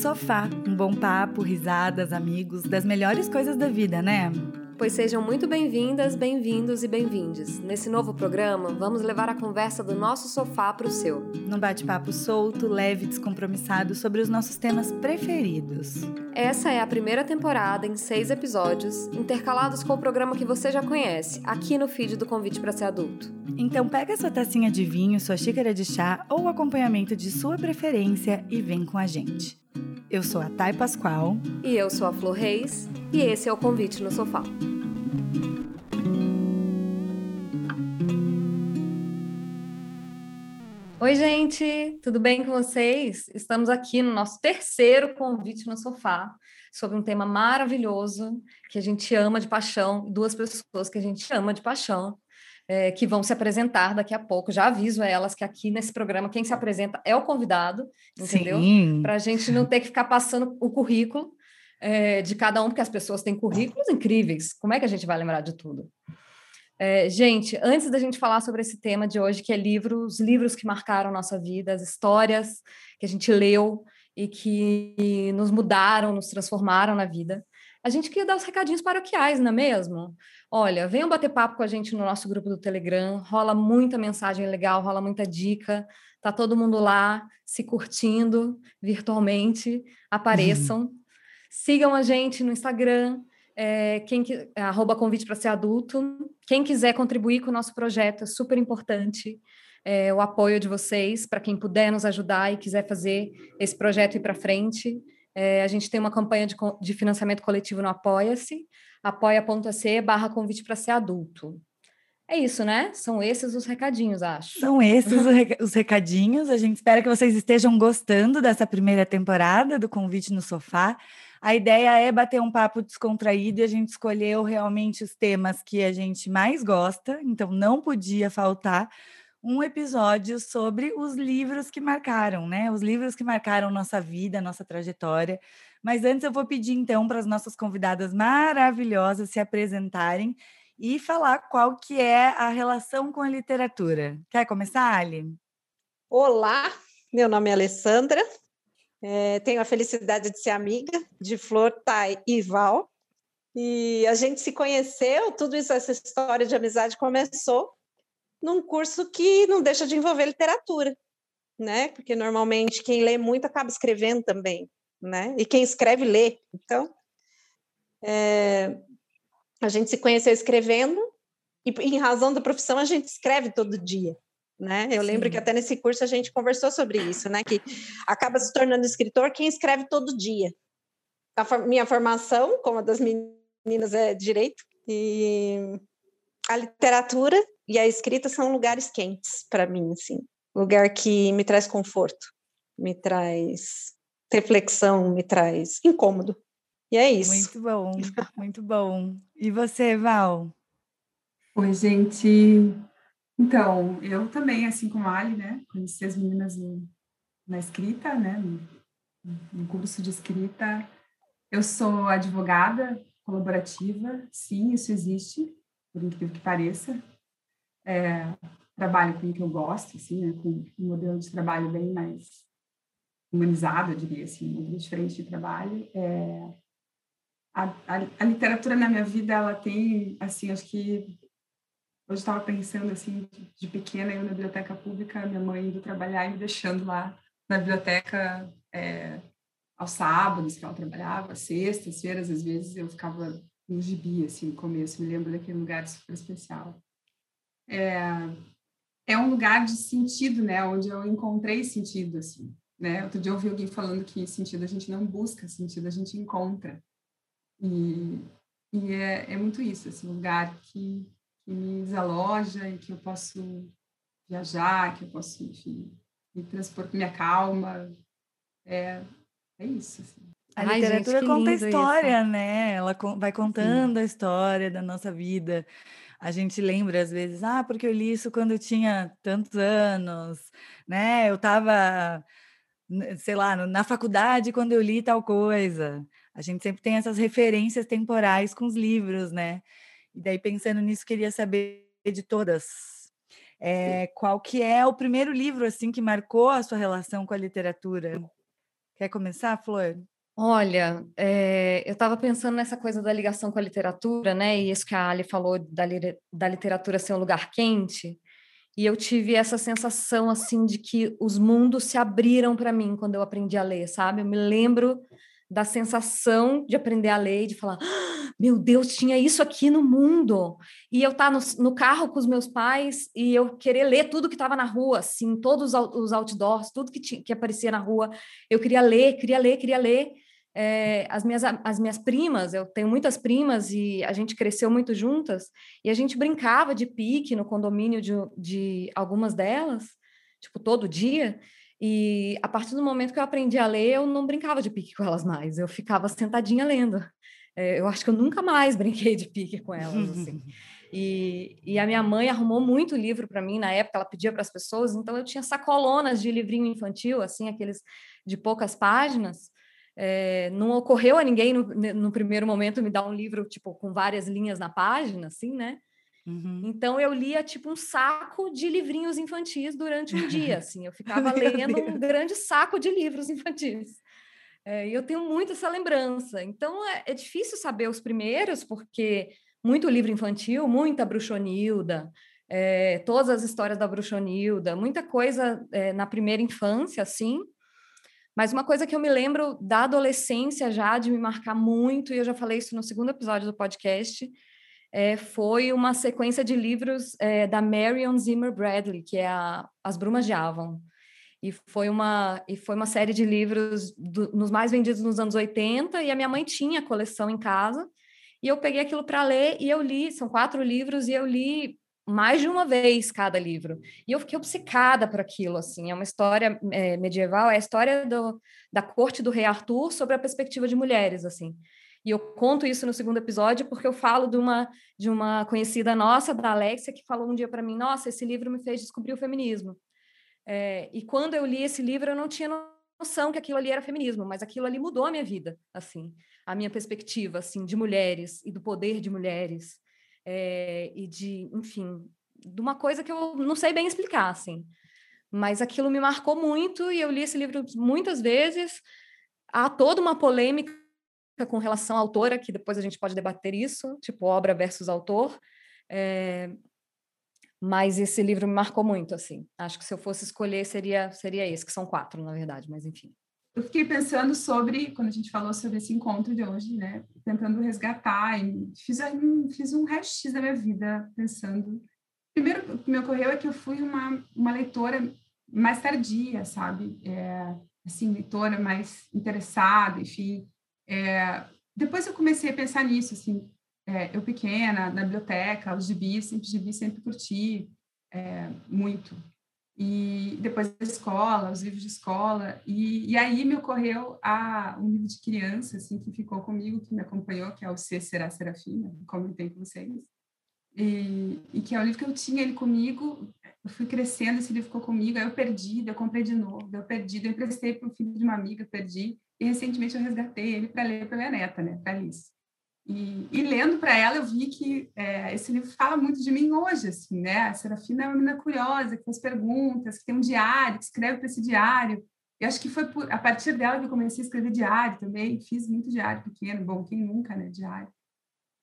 sofá, um bom papo, risadas, amigos, das melhores coisas da vida, né? Pois sejam muito bem-vindas, bem-vindos e bem-vindes. Nesse novo programa, vamos levar a conversa do nosso sofá para o seu. Num bate-papo solto, leve e descompromissado sobre os nossos temas preferidos. Essa é a primeira temporada em seis episódios, intercalados com o programa que você já conhece, aqui no feed do Convite para Ser Adulto. Então pega sua tacinha de vinho, sua xícara de chá ou acompanhamento de sua preferência e vem com a gente. Eu sou a Thay Pascoal. E eu sou a Flor Reis. E esse é o Convite no Sofá. Oi, gente, tudo bem com vocês? Estamos aqui no nosso terceiro convite no sofá sobre um tema maravilhoso que a gente ama de paixão, duas pessoas que a gente ama de paixão, é, que vão se apresentar daqui a pouco. Já aviso a elas que aqui nesse programa quem se apresenta é o convidado, entendeu? Para a gente não ter que ficar passando o currículo é, de cada um, porque as pessoas têm currículos incríveis. Como é que a gente vai lembrar de tudo? É, gente, antes da gente falar sobre esse tema de hoje, que é livros, livros que marcaram nossa vida, as histórias que a gente leu e que nos mudaram, nos transformaram na vida, a gente queria dar os recadinhos paroquiais, não é mesmo? Olha, venham bater papo com a gente no nosso grupo do Telegram, rola muita mensagem legal, rola muita dica, tá todo mundo lá se curtindo virtualmente, apareçam. Uhum. Sigam a gente no Instagram, é, quem que, arroba convite para ser adulto. Quem quiser contribuir com o nosso projeto é super importante. É, o apoio de vocês, para quem puder nos ajudar e quiser fazer esse projeto ir para frente. É, a gente tem uma campanha de, de financiamento coletivo no Apoia-se, apoia.se barra convite para ser adulto. É isso, né? São esses os recadinhos, acho. São esses os recadinhos. A gente espera que vocês estejam gostando dessa primeira temporada do Convite no Sofá. A ideia é bater um papo descontraído e a gente escolheu realmente os temas que a gente mais gosta, então não podia faltar um episódio sobre os livros que marcaram, né? Os livros que marcaram nossa vida, nossa trajetória. Mas antes eu vou pedir então para as nossas convidadas maravilhosas se apresentarem e falar qual que é a relação com a literatura. Quer começar, Ali? Olá, meu nome é Alessandra, é, tenho a felicidade de ser amiga de Flor, Thay e Val. E a gente se conheceu, tudo isso, essa história de amizade começou num curso que não deixa de envolver literatura, né? Porque normalmente quem lê muito acaba escrevendo também, né? E quem escreve lê. Então, é, a gente se conheceu escrevendo e, em razão da profissão, a gente escreve todo dia né? Eu Sim. lembro que até nesse curso a gente conversou sobre isso, né? Que acaba se tornando escritor quem escreve todo dia. A minha formação, como a das meninas, é direito e a literatura e a escrita são lugares quentes para mim, assim, lugar que me traz conforto, me traz reflexão, me traz incômodo. E é isso. Muito bom, muito bom. E você, Val? Oi, gente. Então, eu também, assim como a Ali, né, conheci as meninas no, na escrita, né, no, no curso de escrita. Eu sou advogada colaborativa, sim, isso existe, por incrível que pareça. É, trabalho com o que eu gosto, assim, né, com um modelo de trabalho bem mais humanizado, eu diria assim, um modelo diferente de trabalho. É, a, a, a, literatura na minha vida, ela tem, assim, acho que Hoje estava pensando assim, de, de pequena, eu na biblioteca pública, minha mãe indo trabalhar e me deixando lá na biblioteca é, aos sábados que ela trabalhava, sextas, feiras, às vezes eu ficava no gibi, assim, no começo, me lembro daquele lugar super especial. É, é um lugar de sentido, né, onde eu encontrei sentido, assim, né, outro dia eu ouvi alguém falando que sentido a gente não busca, sentido a gente encontra, e, e é, é muito isso, um lugar que que me desaloja e que eu posso viajar, que eu posso, enfim, me transportar, minha calma. É, é isso. Assim. A Ai, literatura gente, conta a história, isso. né? Ela vai contando Sim. a história da nossa vida. A gente lembra às vezes, ah, porque eu li isso quando eu tinha tantos anos, né? Eu estava, sei lá, na faculdade quando eu li tal coisa. A gente sempre tem essas referências temporais com os livros, né? E daí, pensando nisso, queria saber de todas. É, qual que é o primeiro livro assim que marcou a sua relação com a literatura? Quer começar, Flor? Olha, é, eu estava pensando nessa coisa da ligação com a literatura, né? E isso que a Ali falou da, da literatura ser um lugar quente. E eu tive essa sensação, assim, de que os mundos se abriram para mim quando eu aprendi a ler, sabe? Eu me lembro da sensação de aprender a ler e de falar: ah, meu Deus, tinha isso aqui no mundo. E eu estar tá no, no, carro com os meus pais e eu querer ler tudo que estava na rua, assim, todos os outdoors, tudo que, que aparecia na rua. Eu queria ler, queria ler, queria ler. É, as, minhas, as minhas primas, eu tenho muitas primas e a gente cresceu muito juntas, e a gente brincava de pique no condomínio de, de algumas delas, tipo, todo dia. E a partir do momento que eu aprendi a ler, eu não brincava de pique com elas mais, eu ficava sentadinha lendo. É, eu acho que eu nunca mais brinquei de pique com elas, assim. E, e a minha mãe arrumou muito livro para mim na época, ela pedia para as pessoas, então eu tinha sacolonas de livrinho infantil, assim, aqueles de poucas páginas. É, não ocorreu a ninguém no, no primeiro momento me dar um livro, tipo, com várias linhas na página, assim, né? Uhum. Então eu lia tipo um saco de livrinhos infantis durante um dia, assim, eu ficava lendo um grande saco de livros infantis. É, e eu tenho muito essa lembrança. Então é, é, difícil saber os primeiros, porque muito livro infantil, muita Bruxonilda, é, todas as histórias da Bruxonilda, muita coisa é, na primeira infância, assim. Mas uma coisa que eu me lembro da adolescência já, de me marcar muito, e eu já falei isso no segundo episódio do podcast, é, foi uma sequência de livros é, da Marion Zimmer Bradley, que é a, As Brumas de Avon. E foi uma, e foi uma série de livros do, nos mais vendidos nos anos 80, e a minha mãe tinha a coleção em casa, e eu peguei aquilo para ler, e eu li, são quatro livros, e eu li mais de uma vez cada livro. E eu fiquei obcecada por aquilo, assim, é uma história é, medieval, é a história do, da corte do rei Arthur sobre a perspectiva de mulheres, assim. E eu conto isso no segundo episódio porque eu falo de uma, de uma conhecida nossa, da Alexia, que falou um dia para mim: Nossa, esse livro me fez descobrir o feminismo. É, e quando eu li esse livro, eu não tinha noção que aquilo ali era feminismo, mas aquilo ali mudou a minha vida, assim, a minha perspectiva, assim, de mulheres e do poder de mulheres é, e de, enfim, de uma coisa que eu não sei bem explicar, assim. Mas aquilo me marcou muito e eu li esse livro muitas vezes. Há toda uma polêmica com relação à autora, que depois a gente pode debater isso, tipo obra versus autor. É, mas esse livro me marcou muito, assim. Acho que se eu fosse escolher, seria, seria esse, que são quatro, na verdade, mas enfim. Eu fiquei pensando sobre, quando a gente falou sobre esse encontro de hoje, né? Tentando resgatar, e fiz, fiz um raio-x da minha vida, pensando. Primeiro, o que me ocorreu é que eu fui uma, uma leitora mais tardia, sabe? É, assim, leitora mais interessada, enfim. É, depois eu comecei a pensar nisso, assim, é, eu pequena, na biblioteca, os gibis, sempre gibi, sempre curti é, muito. E depois da escola, os livros de escola, e, e aí me ocorreu a, um livro de criança, assim, que ficou comigo, que me acompanhou, que é o C Será Serafina, comentei com vocês, e, e que é o livro que eu tinha ele comigo, eu fui crescendo, esse livro ficou comigo, aí eu perdi, eu comprei de novo, eu perdi, eu emprestei para o filho de uma amiga, perdi, e recentemente eu resgatei ele para ler para minha neta, né, para Alice. E, e lendo para ela, eu vi que é, esse livro fala muito de mim hoje, assim, né? A Serafina é uma menina curiosa, que faz perguntas, que tem um diário, que escreve para esse diário. E acho que foi por, a partir dela que eu comecei a escrever diário também. Fiz muito diário pequeno, bom, quem nunca, né? Diário.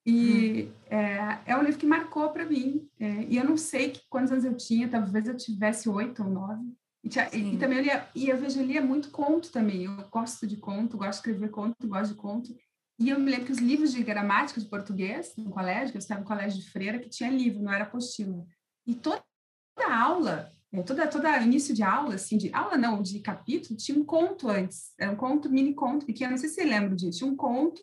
E hum. é, é um livro que marcou para mim. É, e eu não sei que, quantos anos eu tinha, talvez eu tivesse oito ou nove. E, e, e, também eu lia, e eu vejo, eu lia muito conto também. Eu gosto de conto, gosto de escrever conto, gosto de conto. E eu me lembro que os livros de gramática de português no colégio, que eu estava no colégio de freira, que tinha livro, não era apostila. E toda aula, é, toda toda início de aula, assim, de aula não, de capítulo, tinha um conto antes. Era um conto, mini conto pequeno, não sei se você lembra disso. Tinha um conto,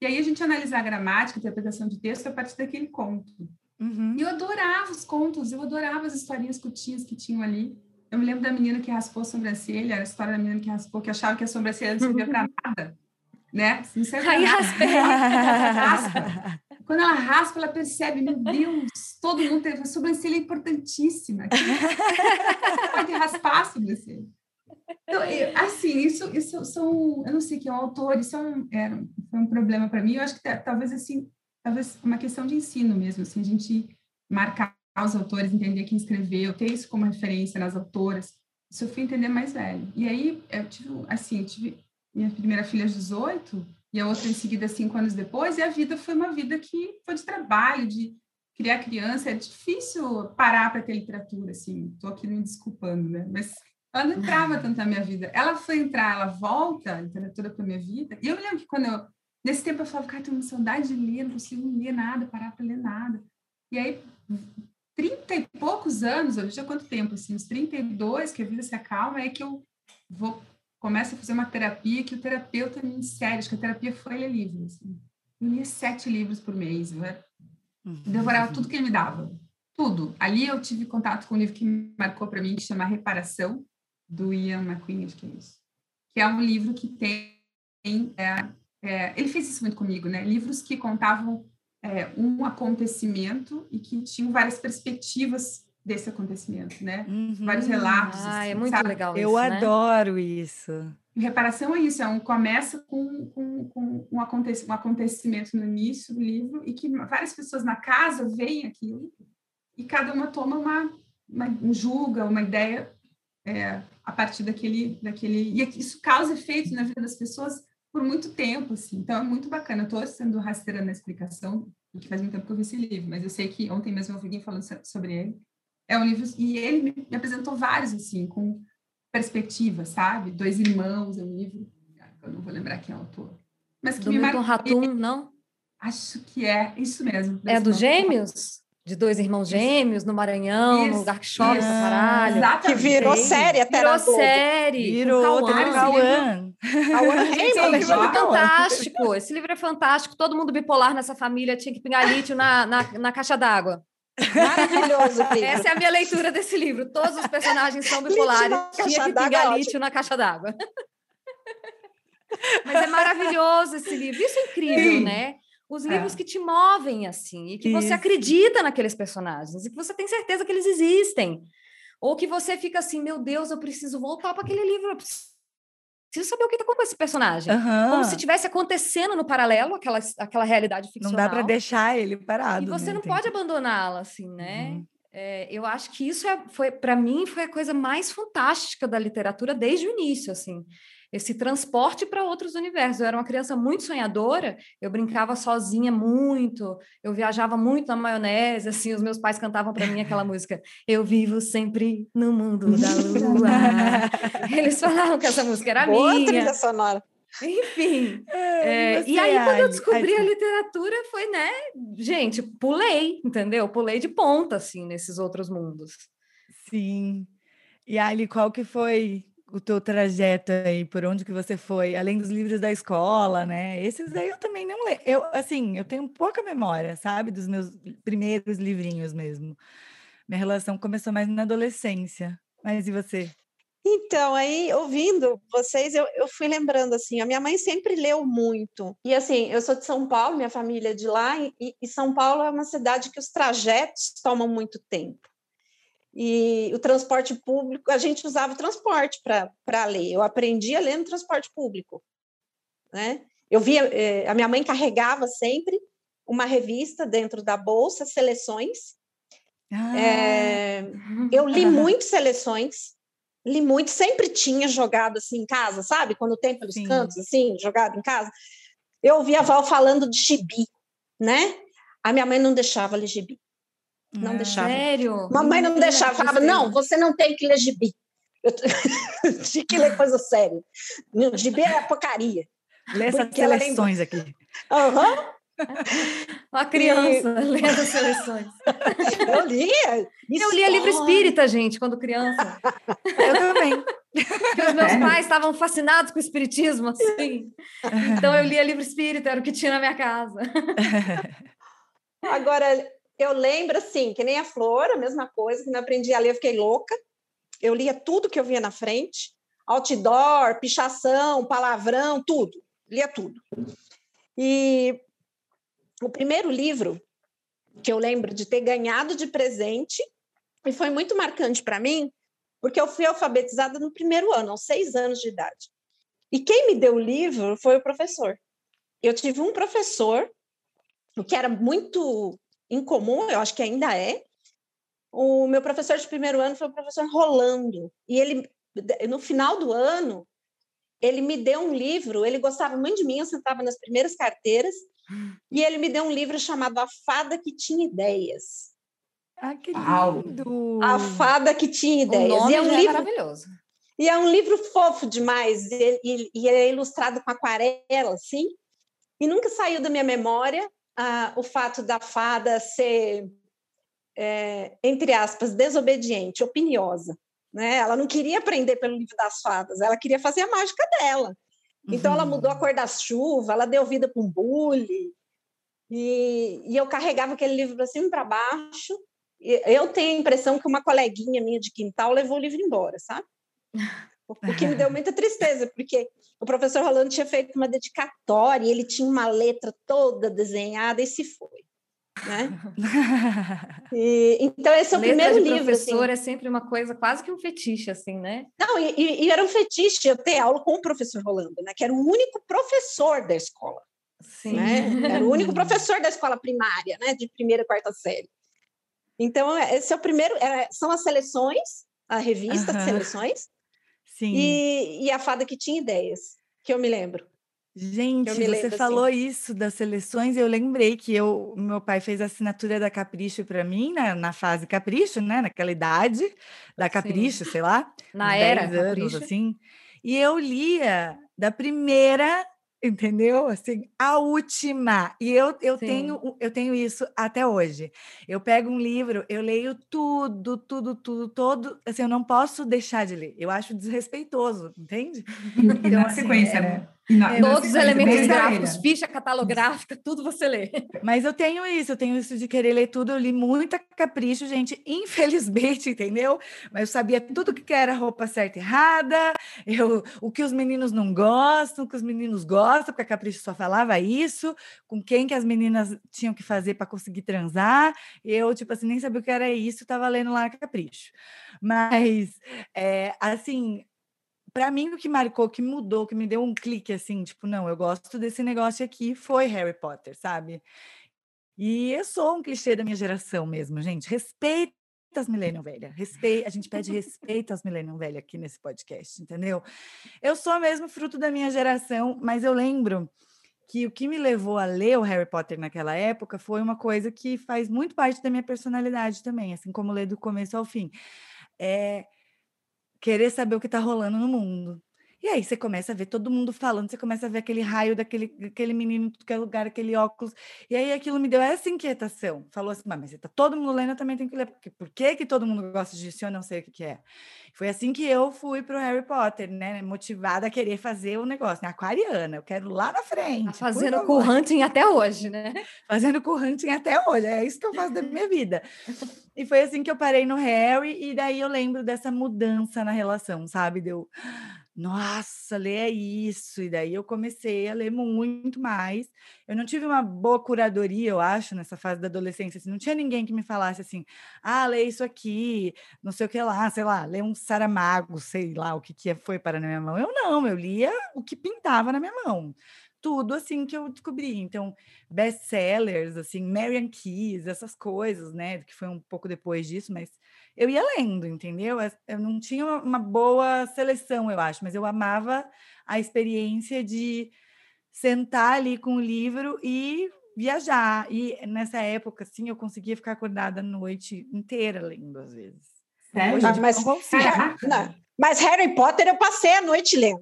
e aí a gente analisava a gramática, a interpretação de texto a partir daquele conto. Uhum. E eu adorava os contos, eu adorava as historinhas curtinhas que tinham ali. Eu me lembro da menina que raspou a sobrancelha, era a história da menina que raspou, que achava que a sobrancelha não servia para nada, né? Não serve Aí raspei. raspa. Quando ela raspa, ela percebe, meu Deus, todo mundo teve a sobrancelha importantíssima. Pode raspar a sobrancelha. Então, assim, isso, isso são, eu não sei que é um autor, isso é um, é, foi um problema para mim. Eu acho que talvez assim, talvez uma questão de ensino mesmo, assim, a gente marcar os autores, entender quem escreveu, ter isso como referência nas autoras. Isso eu fui entender mais velho. E aí eu tive, assim, eu tive minha primeira filha aos 18 e a outra em seguida cinco anos depois, e a vida foi uma vida que foi de trabalho, de criar criança. É difícil parar para ter literatura, assim, estou aqui me desculpando, né? Mas ela não entrava tanto na minha vida. Ela foi entrar, ela volta a literatura para minha vida. E eu me lembro que quando eu, nesse tempo eu falava, cara, tenho uma saudade de ler, não consigo ler nada, parar para ler nada. E aí, trinta e poucos anos, hoje já quanto tempo, assim, uns 32, que a vida se acalma, é que eu vou começo a fazer uma terapia que o terapeuta me insere, acho que a terapia foi ler livros. Assim. Eu lia sete livros por mês, eu era, uhum. devorava tudo que ele me dava, tudo. Ali eu tive contato com um livro que marcou para mim, que chama Reparação, do Ian McQueen, acho que é isso. Que é um livro que tem... É, é, ele fez isso muito comigo, né? Livros que contavam é, um acontecimento e que tinham várias perspectivas desse acontecimento, né? Uhum. Vários relatos. Ah, é assim, é muito sabe? legal Eu isso, né? adoro isso. reparação é isso, é um, começa com, com, com um, acontecimento, um acontecimento no início do livro e que várias pessoas na casa veem aquilo e cada uma toma uma, uma um julga, uma ideia é, a partir daquele, daquele... E isso causa efeitos na vida das pessoas por muito tempo, assim. Então, é muito bacana. Eu estou sendo rasteira na explicação, porque faz muito tempo que eu vi esse livro, mas eu sei que ontem mesmo eu ouvi alguém falando sobre ele. É um livro, e ele me apresentou vários, assim, com perspectiva, sabe? Dois Irmãos é um livro, eu não vou lembrar quem é o autor. Mas que do me Milton Ratum, não? Acho que é, isso mesmo. É dos Gêmeos? De dois irmãos gêmeos no Maranhão, isso, no lugar que chove pra caralho. Exatamente. Que virou série até Virou série. Virou, teve Cauã. Esse livro é fantástico. Esse livro é fantástico. Todo mundo bipolar nessa família tinha que pingar lítio na, na, na caixa d'água. Maravilhoso. Livro. Essa é a minha leitura desse livro. Todos os personagens são bipolares. Tinha que pingar lítio na caixa d'água. Mas é maravilhoso esse livro. Isso é incrível, Sim. né? Os é. livros é. que te movem assim, e que Isso. você acredita naqueles personagens, e que você tem certeza que eles existem. Ou que você fica assim, meu Deus, eu preciso voltar para aquele livro, eu preciso preciso saber o que está com esse personagem. Uhum. Como se tivesse acontecendo no paralelo aquela, aquela realidade ficcional. Não dá para deixar ele parado. E você né? não pode abandoná-la, assim, né? Uhum. É, eu acho que isso é, foi, para mim, foi a coisa mais fantástica da literatura desde o início, assim esse transporte para outros universos. Eu era uma criança muito sonhadora, eu brincava sozinha muito, eu viajava muito na maionese, assim, os meus pais cantavam para mim aquela música, Eu vivo sempre no mundo da lua. Eles falavam que essa música era Boa minha. Trilha sonora. Enfim. É, e aí, quando eu descobri a literatura, foi, né? Gente, pulei, entendeu? Pulei de ponta, assim, nesses outros mundos. Sim. E Ali, qual que foi o teu trajeto aí, por onde que você foi, além dos livros da escola, né? Esses aí eu também não leio. Eu, assim, eu tenho pouca memória, sabe? Dos meus primeiros livrinhos mesmo. Minha relação começou mais na adolescência. Mas e você? Então, aí, ouvindo vocês, eu, eu fui lembrando, assim, a minha mãe sempre leu muito. E, assim, eu sou de São Paulo, minha família é de lá, e, e São Paulo é uma cidade que os trajetos tomam muito tempo. E o transporte público, a gente usava o transporte para ler. Eu aprendi a ler no transporte público. Né? Eu via, eh, a minha mãe carregava sempre uma revista dentro da bolsa, seleções. Ah. É, eu li muito seleções, li muito, sempre tinha jogado assim em casa, sabe? Quando tem pelos Sim. cantos, assim, jogado em casa. Eu ouvia a Val falando de gibi, né? A minha mãe não deixava ler gibi. Não ah, deixava. Sério? Mamãe não deixava. Falava, não, você não tem que ler gibi. Eu tinha que ler coisa séria. Gibi é porcaria. Lê essas seleções lembra... aqui. Aham. Uhum. Uma criança e... lendo as seleções. Eu lia. Eu lia livro espírita, gente, quando criança. Eu também. Porque os meus é. pais estavam fascinados com o espiritismo, assim. Então eu lia livro espírita, era o que tinha na minha casa. Agora, eu lembro, assim, que nem a Flor, a mesma coisa, quando eu aprendi a ler, eu fiquei louca. Eu lia tudo que eu via na frente, outdoor, pichação, palavrão, tudo. Lia tudo. E o primeiro livro que eu lembro de ter ganhado de presente, e foi muito marcante para mim, porque eu fui alfabetizada no primeiro ano, aos seis anos de idade. E quem me deu o livro foi o professor. Eu tive um professor, que era muito incomum, eu acho que ainda é. O meu professor de primeiro ano foi o professor Rolando, e ele, no final do ano, ele me deu um livro, ele gostava muito de mim, eu sentava nas primeiras carteiras, e ele me deu um livro chamado A Fada que Tinha Ideias. Ah, que lindo! A Fada que Tinha Ideias. O nome e é um já livro maravilhoso. E é um livro fofo demais, e, e, e é ilustrado com aquarela, assim. E nunca saiu da minha memória ah, o fato da fada ser, é, entre aspas, desobediente, opiniosa. Né? Ela não queria aprender pelo livro das fadas, ela queria fazer a mágica dela. Então, ela mudou a cor da chuva, ela deu vida para um bule. E, e eu carregava aquele livro para cima e para baixo. E eu tenho a impressão que uma coleguinha minha de quintal levou o livro embora, sabe? O que me deu muita tristeza, porque o professor Rolando tinha feito uma dedicatória ele tinha uma letra toda desenhada e se foi. Né? E, então, esse é o Letra primeiro livro. professor assim. é sempre uma coisa, quase que um fetiche, assim, né? Não, e, e- e era um fetiche eu ter aula com o professor Rolando, né? que era o único professor da escola. Sim. Né? Era o único professor da escola primária, né? de primeira e quarta série. Então, esse é o primeiro, é, são as seleções, a revista de seleções, Sim. e, e a fada que tinha ideias, que eu me lembro. Gente, você me lembro, assim. falou isso das seleções, eu lembrei que eu, meu pai fez a assinatura da Capricho para mim, na, na fase Capricho, né? Naquela idade da Capricho, sei lá, Na era, 10 anos, Capricho. assim. E eu lia da primeira, entendeu? Assim, a última. E eu, eu, Sim. tenho, eu tenho isso até hoje. Eu pego um livro, eu leio tudo, tudo, tudo, todo. Assim, eu não posso deixar de ler. Eu acho desrespeitoso, entende? E Então, na assim, sequência, é- né? Na- é Todos os elementos gráficos, ficha catalográfica, tudo você lê. Mas eu tenho isso, eu tenho isso de querer ler tudo. Eu li muita capricho, gente, infelizmente, entendeu? Mas eu sabia tudo que era roupa certa e errada, eu, o que os meninos não gostam, o que os meninos gostam, porque a Capricho só falava isso, com quem que as meninas tinham que fazer para conseguir transar. Eu, tipo assim, nem sabia o que era isso, estava lendo lá Capricho. Mas, é, assim, para mim, o que marcou, que mudou, que me deu um clique assim, tipo, não, eu gosto desse negócio aqui, foi Harry Potter, sabe? E eu sou um clichê da minha geração mesmo, gente. Respeita as millennium velha. Respeita, a gente pede respeito às millennium velha aqui nesse podcast, entendeu? Eu sou mesmo fruto da minha geração, mas eu lembro que o que me levou a ler o Harry Potter naquela época foi uma coisa que faz muito parte da minha personalidade também, assim como ler do começo ao fim. É querer saber o que está rolando no mundo. E aí você começa a ver todo mundo falando, você começa a ver aquele raio daquele, daquele menino é lugar, aquele óculos. E aí aquilo me deu essa inquietação. Falou assim, mas você tá todo mundo lendo, eu também tenho que ler. Por quê? Por que, que todo mundo gosta disso? Eu não sei o que, que é. Foi assim que eu fui para o Harry Potter, né? Motivada a querer fazer o negócio, né? Aquariana, eu quero lá na frente. Tá fazendo com hunting até hoje, né? fazendo com hunting até hoje. É isso que eu faço da minha vida. E foi assim que eu parei no Harry, e daí eu lembro dessa mudança na relação, sabe? Deu, nossa, lê é isso. E daí eu comecei a ler muito mais. Eu não tive uma boa curadoria, eu acho, nessa fase da adolescência. Assim, não tinha ninguém que me falasse assim, ah, lê isso aqui, não sei o que lá, sei lá, lê um Saramago, sei lá o que, que foi para na minha mão. Eu não, eu lia o que pintava na minha mão tudo assim que eu descobri. Então, best-sellers, assim, Marian Keys, essas coisas, né? Que foi um pouco depois disso, mas eu ia lendo, entendeu? Eu não tinha uma boa seleção, eu acho, mas eu amava a experiência de sentar ali com o livro e viajar. E nessa época, assim, eu conseguia ficar acordada a noite inteira lendo, às vezes. Sério? Mas- não Mas Harry Potter eu passei a noite lendo.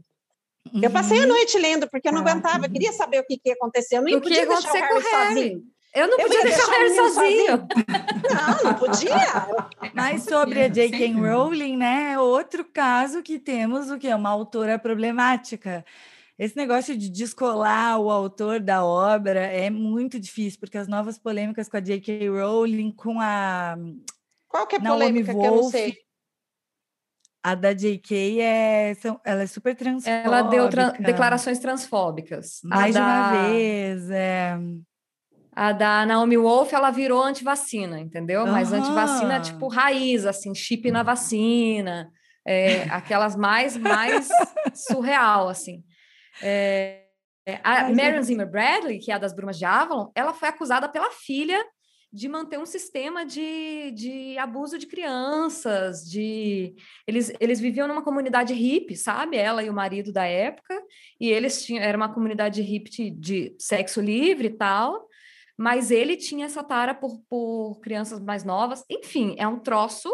Eu passei a Uhum. noite lendo, porque eu não Caraca. aguentava, eu queria saber o que, que ia acontecer. Eu não O que podia ia deixar o acontecer Harry, com o Harry? sozinho. Eu não Eu podia ia deixar o deixar o Harry menino sozinho. Não, não podia. Mas sobre a J.K. Rowling, né, é outro caso que temos o que é uma autora problemática. Esse negócio de descolar o autor da obra é muito difícil, porque as novas polêmicas com a J.K. Rowling, com a, Qual que é a Naomi polêmica que eu não Wolf, sei? a da J.K. é, são, ela é super transfóbica. Ela deu tra- declarações transfóbicas. A mais de uma da- vez. É... A da Naomi Wolf, ela virou antivacina, entendeu? Mas Aham. antivacina, tipo, raiz, assim, chip na vacina, é, aquelas mais, mais surreal, assim. É, é, a Marion eu- Zimmer Bradley, que é a das Brumas de Avalon, ela foi acusada pela filha de manter um sistema de, de abuso de crianças, de eles, eles viviam numa comunidade hippie, sabe? Ela e o marido da época, e eles tinham, era uma comunidade hippie de, de sexo livre e tal, mas ele tinha essa tara por, por crianças mais novas. Enfim, é um troço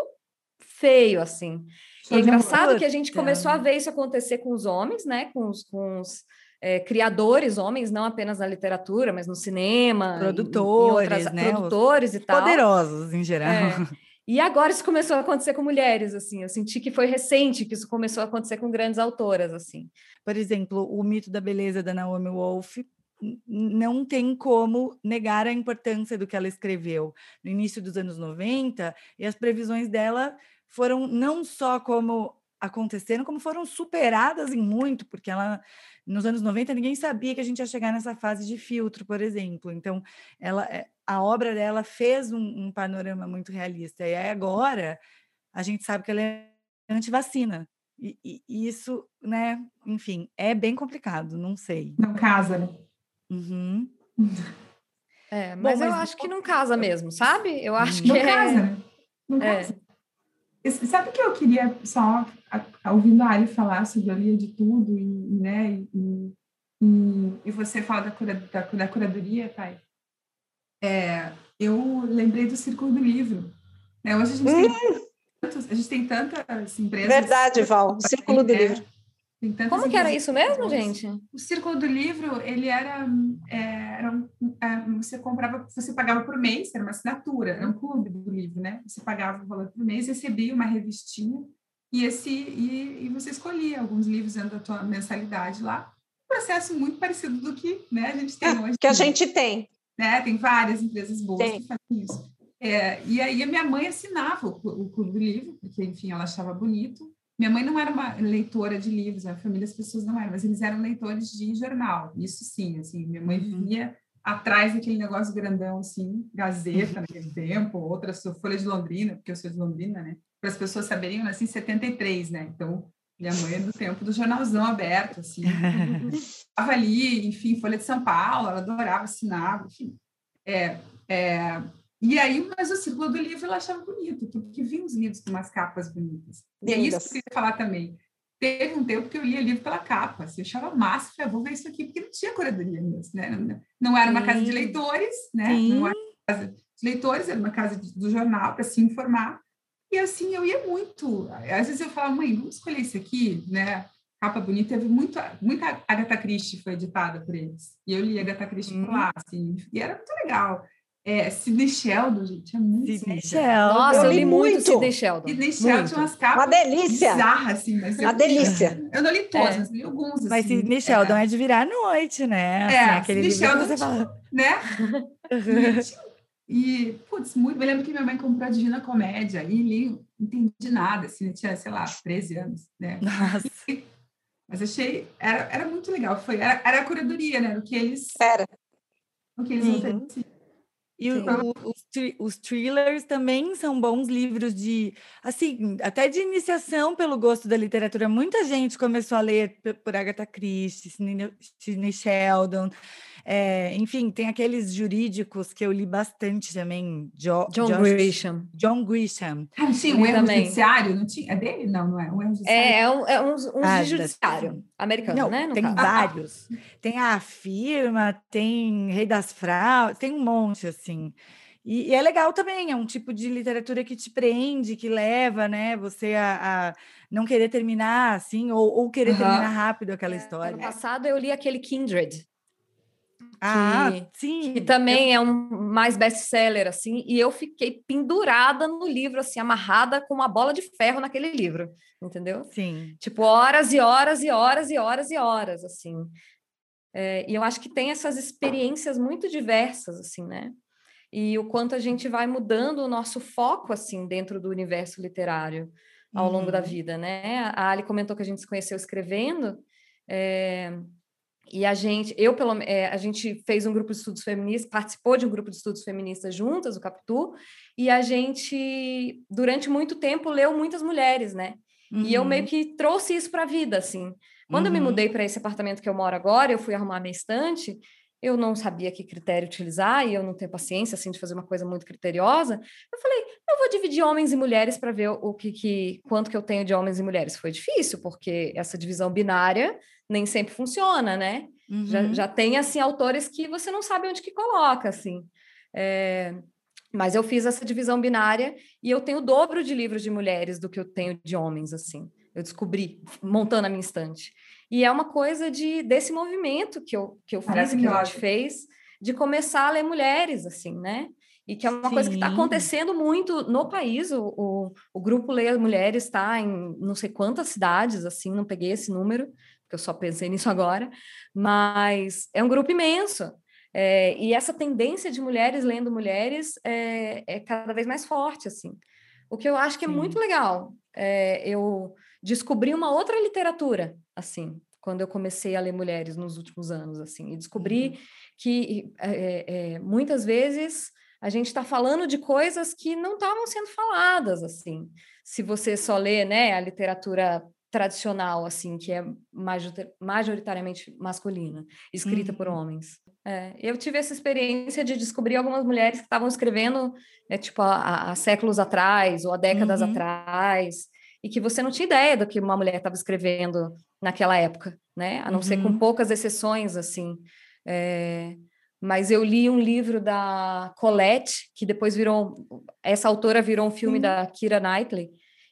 feio, assim. E é engraçado que a gente começou a ver isso acontecer com os homens, né? Com os, com os é, criadores, homens, não apenas na literatura, mas no cinema, produtores, outras, né? produtores e tal. Poderosos em geral. É. E agora isso começou a acontecer com mulheres, assim. Eu senti que foi recente que isso começou a acontecer com grandes autoras, assim. Por exemplo, o mito da beleza da Naomi Wolf não tem como negar a importância do que ela escreveu no início dos anos 90 e as previsões dela foram não só como aconteceram, como foram superadas em muito, porque ela nos anos 90 ninguém sabia que a gente ia chegar nessa fase de filtro, por exemplo. Então, ela eh, a obra dela fez um, um panorama muito realista. E aí agora a gente sabe que ela é antivacina. E, e, e isso, né, enfim, é bem complicado, não sei. Não casa, né? Uhum. É, mas, Bom, mas eu acho que não casa mesmo, sabe? Eu acho não que casa, é... Não é. Sabe o que eu queria só ouvindo a Ali falar sobre a Lia de tudo e, né, e, e, e você fala da, cura, da, da curadoria, Thay? É, eu lembrei do Círculo do Livro. Né? Hoje a gente, hum. tem tantos, a gente tem tantas empresas... Verdade, Val, Círculo do Livro. Como que era isso mesmo, gente? O Círculo do Livro, ele era, é, era um, é, você comprava, você pagava por mês, era uma assinatura, era um clube do livro, né? Você pagava o valor por mês, recebia uma revistinha e esse e, e você escolhia alguns livros dentro da tua mensalidade lá. Um processo muito parecido do que né, a gente tem é, hoje. Que a gente tem. Né? Tem várias empresas boas tem. que fazem isso. É, e aí a minha mãe assinava o, o clube do livro, porque, enfim, ela achava bonito. Minha mãe não era uma leitora de livros, a família as pessoas não eram, mas eles eram leitores de jornal. Isso sim, assim, minha mãe uhum. via atrás daquele negócio grandão, assim, Gazeta naquele tempo, outra Folha de Londrina, porque eu sou de Londrina, né? Para as pessoas saberem, eu nasci em 73, né? Então, minha mãe é do tempo do jornalzão aberto, assim. Estava ali, enfim, Folha de São Paulo, ela adorava assinar, enfim. É, é, e aí, mas o círculo do livro ela achava bonito, porque vinha os livros com umas capas bonitas. E é isso que eu queria falar também. Teve um tempo que eu lia livro pela capa, assim, eu achava massa, falei, ah, vou ver isso aqui, porque não tinha curadoria mesmo, né? Não, era uma casa de leitores, né? Sim. Não era uma casa de leitores, era uma casa do jornal para se informar. E assim, eu ia muito. Às vezes eu falava, mãe, vamos escolher isso aqui, né? Capa bonita, teve muito, muita Agatha Christie foi editada por eles. E eu li Agatha Christie hum. por lá, assim, e era muito legal. É, Sidney Sheldon, gente, é muito Sidney Sheldon. Nossa, eu li muito, muito Sidney Sheldon. Sidney Sheldon tinha umas capas Uma delícia. bizarras, assim. Mas Uma delícia. Eu não li todas, é. mas li alguns, assim. Mas Sidney Sheldon é. é de virar à noite, né? Assim, é, aquele Sidney Sheldon, você fala... né? e, putz, muito... Eu lembro que minha mãe comprou a Divina Comédia e li, não entendi nada, assim, eu tinha, sei lá, 13 anos, né? Nossa. E, mas achei, era, era muito legal, foi, era, era a curadoria, né, do que eles... Era. O que eles ofereciam. E o, os, os thrillers também são bons livros de, assim, até de iniciação pelo gosto da literatura. Muita gente começou a ler por Agatha Christie, Sidney Sheldon. É, enfim, tem aqueles jurídicos que eu li bastante também. Jo, John Josh, Grisham. John Grisham. Ah, sim, o erro também. judiciário, não tinha? É dele? Não, não é. Um erro judiciário. É, é um, é um, um ah, de judiciário americano, não, né? tem caso. vários. Tem a Firma, tem Rei das Fraudes, tem um monte, assim. E, e, é legal também, é um tipo de literatura que te prende, que leva, né, você a, a não querer terminar, assim, ou, ou querer terminar rápido aquela é, história. Ano passado eu li aquele Kindred, ah, que, sim. Que também é um mais best-seller, assim, e eu fiquei pendurada no livro, assim, amarrada com uma bola de ferro naquele livro, entendeu? Sim. Tipo, horas e horas e horas e horas e horas, assim. É, e eu acho que tem essas experiências muito diversas, assim, né? E o quanto a gente vai mudando o nosso foco, assim, dentro do universo literário ao uhum. longo da uhum. vida, né? A Ali comentou que a gente se conheceu escrevendo, é, e a gente, eu pelo é, a gente fez um grupo de estudos feministas, participou de um grupo de estudos feministas juntas, o Capitu, e a gente, durante muito tempo, leu muitas mulheres, né? Uhum. E eu meio uhum. que trouxe isso para a vida, assim. Quando uhum. eu me uhum. mudei para esse apartamento que eu moro agora, eu fui arrumar minha estante, eu não sabia que critério utilizar e eu não tenho paciência assim de fazer uma coisa muito criteriosa. Eu falei, eu vou dividir homens e mulheres para ver o que, que quanto que eu tenho de homens e mulheres. Foi difícil porque essa divisão binária nem sempre funciona, né? Uhum. Já, já tem assim autores que você não sabe onde que coloca, assim. É, mas eu fiz essa divisão binária e eu tenho o dobro de livros de mulheres do que eu tenho de homens, assim. Eu descobri montando a minha estante. E é uma coisa de desse movimento que eu, que eu fiz, que a gente fez, de começar a ler mulheres, assim, né? E que é uma Sim. coisa que está acontecendo muito no país. O, o, o grupo Leia Mulheres está em não sei quantas cidades, assim, não peguei esse número, porque eu só pensei nisso agora, mas é um grupo imenso. É, e essa tendência de mulheres lendo mulheres é, é, cada vez mais forte, assim. O que eu acho que é Sim. muito legal. É, eu descobri uma outra literatura, assim, quando eu comecei a ler mulheres nos últimos anos, assim, e descobri uhum. que é, é, muitas vezes a gente está falando de coisas que não estavam sendo faladas, assim. Se você só lê, né, a literatura tradicional, assim, que é majoritariamente masculina, escrita uhum. por homens. É, eu tive essa experiência de descobrir algumas mulheres que estavam escrevendo, é, tipo, há, há, séculos atrás ou há décadas uhum. atrás, e que você não tinha ideia do que uma mulher estava escrevendo naquela época, né? A não uhum. ser com uhum. poucas exceções, assim. É, mas eu li um livro da Colette, que depois virou... Essa autora virou um filme uhum. da Kira Knightley,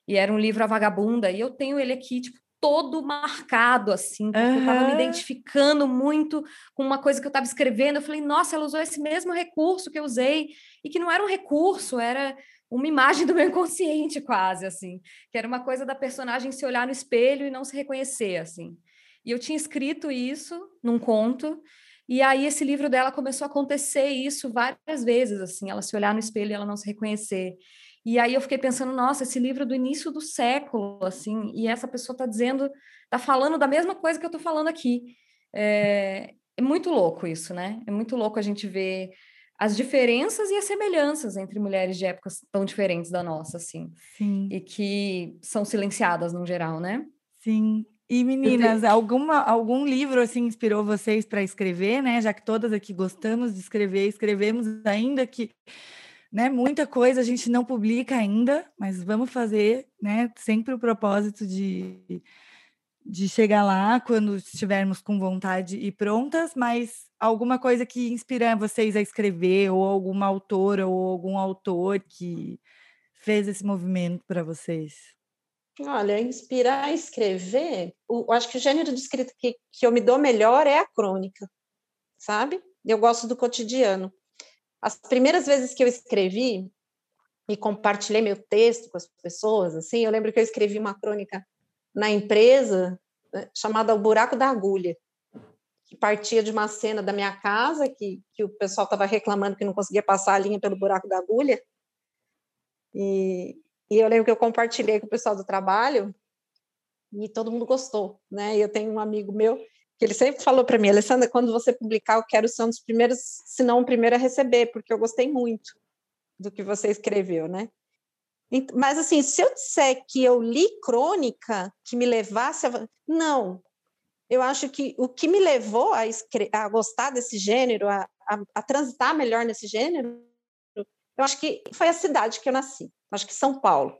e era um livro A Vagabunda, e eu tenho ele aqui, tipo, todo marcado, assim, porque uhum. eu estava me identificando muito com uma coisa que eu estava escrevendo. Eu falei, nossa, ela usou esse mesmo recurso que eu usei, e que não era um recurso, era uma imagem do meu inconsciente, quase, assim, que era uma coisa da personagem se olhar no espelho e não se reconhecer, assim. E eu tinha escrito isso num conto, e aí esse livro dela começou a acontecer isso várias vezes, assim, ela se olhar no espelho e ela não se reconhecer. E aí eu fiquei pensando, nossa, esse livro do início do século, assim, e essa pessoa está dizendo, está falando da mesma coisa que eu estou falando aqui. É, é, muito louco isso, né? É muito louco a gente ver as diferenças e as semelhanças entre mulheres de épocas tão diferentes da nossa, assim. Sim. E que são silenciadas no geral, né? Sim. E meninas, alguma, algum livro assim inspirou vocês para escrever, né? Já que todas aqui gostamos de escrever, escrevemos ainda que né? Muita coisa a gente não publica ainda, mas vamos fazer, né? Sempre o propósito de, de chegar lá quando estivermos com vontade e prontas, mas alguma coisa que inspira vocês a escrever, ou alguma autora ou algum autor que fez esse movimento para vocês? Olha, inspirar a escrever, eu acho que o gênero de escrita que, que eu me dou melhor é a crônica, sabe? Eu gosto do cotidiano. As primeiras vezes que eu escrevi e compartilhei meu texto com as pessoas, assim, eu lembro que eu escrevi uma crônica na empresa né, chamada O Buraco da Agulha, que partia de uma cena da minha casa, que, que o pessoal estava reclamando que não conseguia passar a linha pelo buraco da agulha. E, e eu lembro que eu compartilhei com o pessoal do trabalho e todo mundo gostou, né? E eu tenho um amigo meu que ele sempre falou para mim, Alessandra, quando você publicar, eu quero ser um dos primeiros, se não o primeiro a receber, porque eu gostei muito do que você escreveu, né? Mas assim, se eu disser que eu li crônica que me levasse a... não, eu acho que o que me levou a, a gostar desse gênero, a, a, a, transitar melhor nesse gênero, eu acho que foi a cidade que eu nasci. Acho que São Paulo,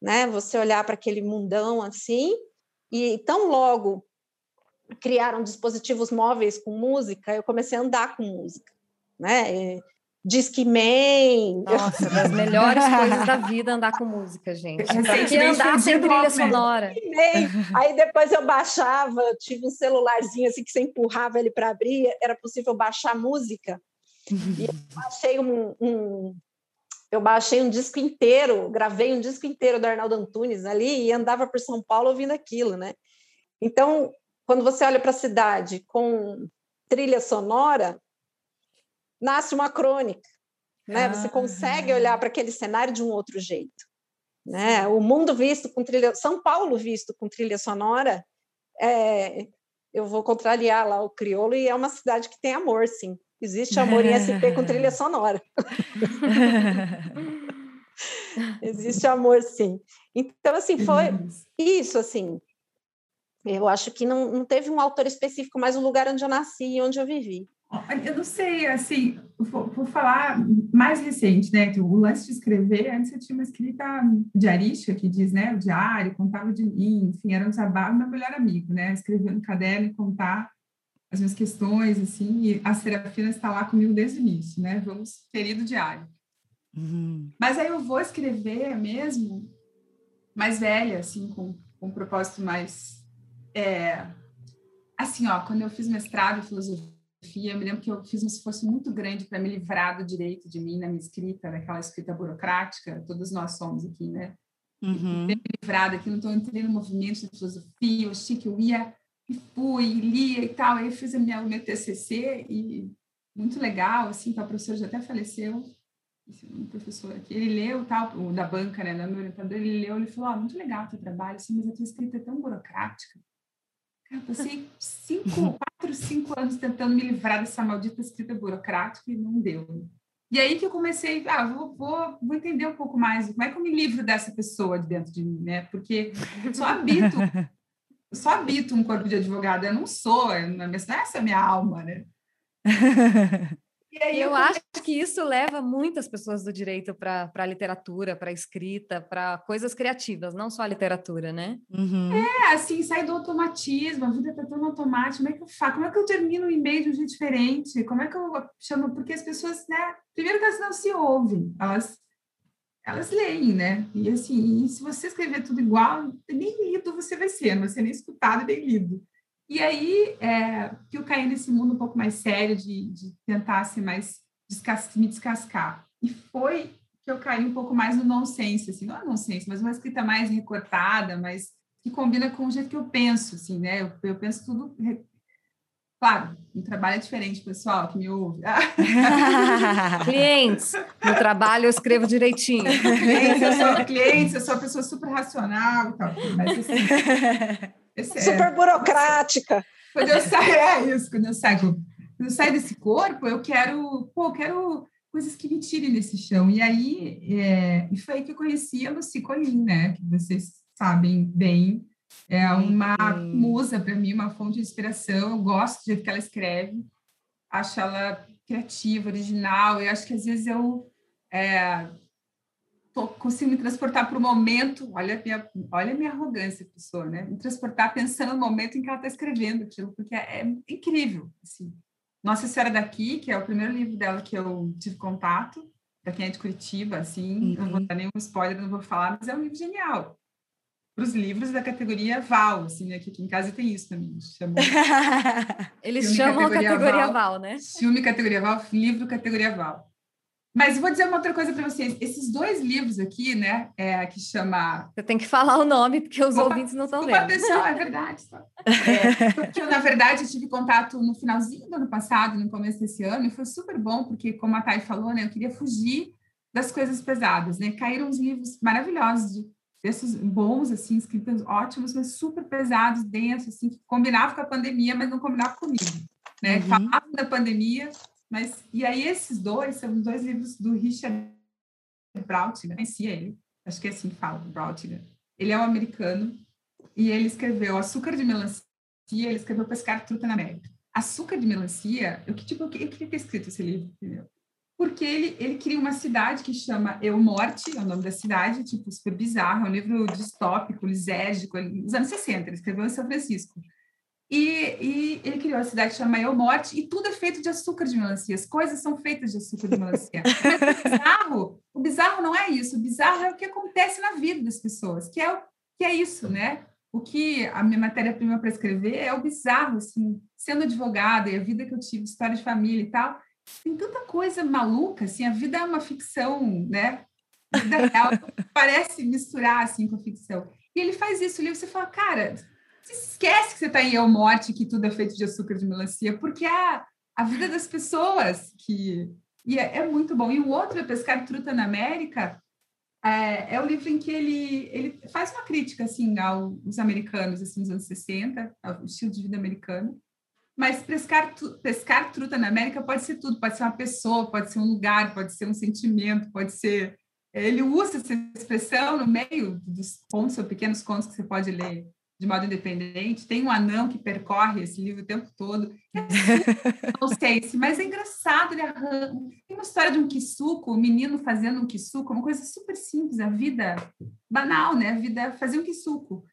né? Você olhar para aquele mundão assim e tão logo criaram dispositivos móveis com música, eu comecei a andar com música, né? Disque Man. Nossa, das melhores coisas da vida andar com música, gente. Que andar sem trilha sonora? Aí depois eu baixava, tive um celularzinho assim que você empurrava ele para abrir, era possível baixar música. E eu baixei um, um, eu baixei um disco inteiro, gravei um disco inteiro do Arnaldo Antunes ali e andava por São Paulo ouvindo aquilo, né? Então, quando você olha para a cidade com trilha sonora, nasce uma crônica, né? Ah, você consegue olhar para aquele cenário de um outro jeito, né? O mundo visto com trilha, São Paulo visto com trilha sonora, é... eu vou contrariar lá o crioulo e é uma cidade que tem amor, sim. Existe amor em SP com trilha sonora. Existe amor, sim. Então, assim, foi isso, assim, eu acho que não, não teve um autor específico, mas o lugar onde eu nasci e onde eu vivi. Eu não sei, assim, vou, vou, falar mais recente, né? O lance de escrever, antes eu tinha uma escrita diarística que diz, né? O diário, contava de mim, enfim, era um desabafo, meu melhor amigo, né? Escrever no caderno e contar as minhas questões, assim, e a Serafina está lá comigo desde o início, né? Vamos, querido diário. Uhum. Mas aí eu vou escrever mesmo mais velha, assim, com, com um propósito mais... É, assim, ó, quando eu fiz mestrado em filosofia, eu me lembro que eu fiz um esforço muito grande para me livrar do direito de mim na minha escrita, daquela escrita burocrática, todos nós somos aqui, né? Uhum. Me livrar daquilo, então eu entrei no movimento de filosofia, eu achei que eu ia e fui, e lia e tal, aí eu fiz a minha, o meu TCC e muito legal, assim, tá, o professor já até faleceu, um professor aqui, ele leu tal, o da banca, né, meu orientador, ele leu, ele falou, muito legal o teu trabalho, assim, mas a tua escrita é tão burocrática, eu passei cinco, quatro, cinco anos tentando me livrar dessa maldita escrita burocrática e não deu. E aí que eu comecei, ah, vou, vou, vou entender um pouco mais como é que eu me livro dessa pessoa de dentro de mim, né? Porque só habito, só habito um corpo de advogado, eu não sou, não é essa é a minha alma, né? eu, eu acho que isso leva muitas pessoas do direito para a literatura, para a escrita, para coisas criativas, não só a literatura, né? Uhum. É, assim, sai do automatismo, a vida está tão automática, como é que eu faço? Como é que eu termino um e-mail de um jeito diferente? Como é que eu chamo? Porque as pessoas, né? Primeiro que elas não se ouvem, elas, elas leem, né? E assim, e se você escrever tudo igual, nem lido você vai ser, não vai ser nem escutado nem lido. E aí é, que eu caí nesse mundo um pouco mais sério de, de tentar ser mais descas, me descascar. E foi que eu caí um pouco mais no nonsense, assim, não é nonsense, mas uma escrita mais recortada, mais que combina com o jeito que eu penso, assim, né? Eu, eu penso tudo. Claro, o trabalho é diferente, pessoal, que me ouve. clientes, no trabalho eu escrevo direitinho. clientes, eu sou clientes, eu sou uma pessoa super racional e tal, mas assim, Esse Super é, burocrática. Quando eu saio, é isso, quando eu saio, quando eu saio desse corpo, eu quero, pô, eu quero coisas que me tirem desse chão. E aí, é, e foi aí que eu conheci a Lucy Colin, né? Que vocês sabem bem. É uma musa para mim, uma fonte de inspiração. Eu gosto do jeito que ela escreve. Acho ela criativa, original. Eu acho que às vezes eu é, tô, consigo me transportar para o momento, olha a minha, olha minha arrogância, pessoa, né? Me transportar pensando no momento em que ela está escrevendo aquilo, porque é, é, incrível, assim. Nossa Senhora daqui, que é o primeiro livro dela que eu tive contato, para quem é de Curitiba, assim, uhum. não vou dar nenhum spoiler, não vou falar, mas é um livro genial. Para os livros da categoria Val, assim, né? Que aqui em casa tem isso também. Chamam... Eles chamam categoria, categoria Val, Val, né? Filme categoria Val, livro categoria Val. Mas vou dizer uma outra coisa para vocês. Esses dois livros aqui, né, é, que chama... Você tem que falar o nome, porque os Opa, ouvintes não estão vendo. Pessoal, é verdade. É, porque eu, na verdade, eu tive contato no finalzinho do ano passado, no começo desse ano, e foi super bom, porque, como a Thay falou, né, eu queria fugir das coisas pesadas, né? Caíram uns livros maravilhosos, de textos bons, assim, escritos ótimos, mas super pesados, densos, assim, que combinavam com a pandemia, mas não combinavam comigo, né? Uhum. Falavam da pandemia, mas, e aí esses dois são dois livros do Richard Brautigan, conhecia ele, acho que é assim que fala, Brautigan. Ele é um americano e ele escreveu Açúcar de Melancia, ele escreveu Pescar Truta na América. Açúcar de Melancia, eu, tipo, eu queria ter escrito esse livro, entendeu? Porque ele, ele cria uma cidade que chama Eu Morte, é o nome da cidade, tipo, super bizarro, é um livro distópico, lisérgico, nos anos 60, ele escreveu em São Francisco. E, e, ele criou a cidade que chama Morte, e tudo é feito de açúcar de melancia. As coisas são feitas de açúcar de melancia. Mas o bizarro, o bizarro não é isso. O bizarro é o que acontece na vida das pessoas, que é, o, que é isso, né? O que a minha matéria-prima para escrever é o bizarro, assim, sendo advogada e a vida que eu tive, história de família e tal. Tem tanta coisa maluca, assim, a vida é uma ficção, né? A vida real parece misturar, assim, com a ficção. E ele faz isso, o livro, você fala, cara, você esquece que você está em Eu Morte, que tudo é feito de açúcar de melancia, porque é a, a vida das pessoas que. E é, é muito bom. E o outro é Pescar Truta na América, é, é, o livro em que ele, ele faz uma crítica assim aos americanos assim nos anos 60, ao estilo de vida americano. Mas pescar, pescar truta na América pode ser tudo, pode ser uma pessoa, pode ser um lugar, pode ser um sentimento, pode ser. Ele usa essa expressão no meio dos contos ou pequenos contos que você pode ler de modo independente. Tem um anão que percorre esse livro o tempo todo. Não sei se, mas é engraçado. Ele arranca. Tem uma história de um kisuko, um menino fazendo um kisuko, uma coisa super simples, a vida banal, né? A vida é fazer um kisuko.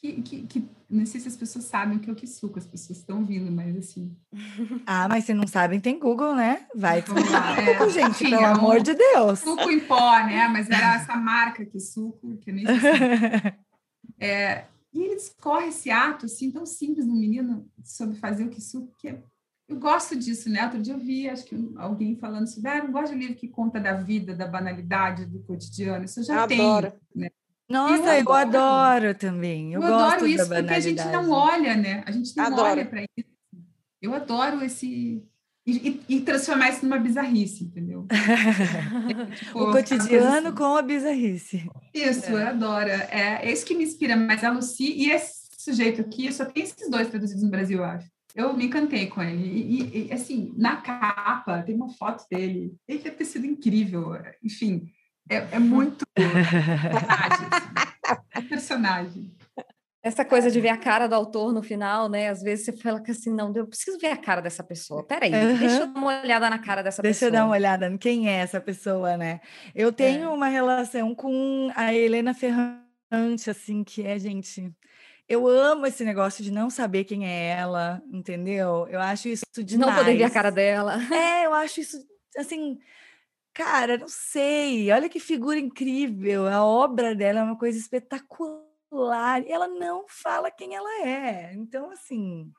Que, que, que, não sei se as pessoas sabem o que é o kisuko, as pessoas estão vindo, mas assim. Ah, mas se não sabem, tem Google, né? Vai lá. É, gente, enfim, pelo é um amor de Deus. Suco em pó, né? Mas era essa marca kisuko, que eu nem sei. É, e ele discorre esse ato assim tão simples no menino sobre fazer o kisuko, que é eu gosto disso, né? Outro dia eu vi, acho que alguém falando sobre, ah, eu não gosto de livro que conta da vida, da banalidade, do cotidiano. Isso eu já Adoro. tenho, né? Nossa, eu, Eu adoro. adoro também. Eu, Eu, gosto adoro isso da porque a gente não olha, né? A gente não Adoro. olha para isso. Eu adoro esse e, e- transformar isso numa bizarrice, entendeu? Tipo, O cotidiano coisa com a bizarrice. assim. Isso, eu adoro. É, é isso que me inspira. Mas a Lucy e esse sujeito aqui, só tem esses dois traduzidos no Brasil, eu acho. Eu me encantei com ele. E, e- e, assim, na capa tem uma foto dele. Ele deve ter sido incrível. Enfim, é, é muito personagem. assim. É personagem. Essa coisa de ver a cara do autor no final, né? Às vezes você fala que assim, não, eu preciso ver a cara dessa pessoa. Peraí, deixa eu dar uma olhada na cara dessa Deixa eu pessoa. dar uma olhada em quem é essa pessoa, né? Eu tenho uma relação com a Helena Ferrante, assim, que é, gente. Eu amo esse negócio de não saber quem é ela, entendeu? Eu acho isso De demais. não poder ver a cara dela. É, eu acho isso, assim, cara, não sei. Olha que figura incrível. A obra dela é uma coisa espetacular. E ela não fala quem ela é. Então, assim,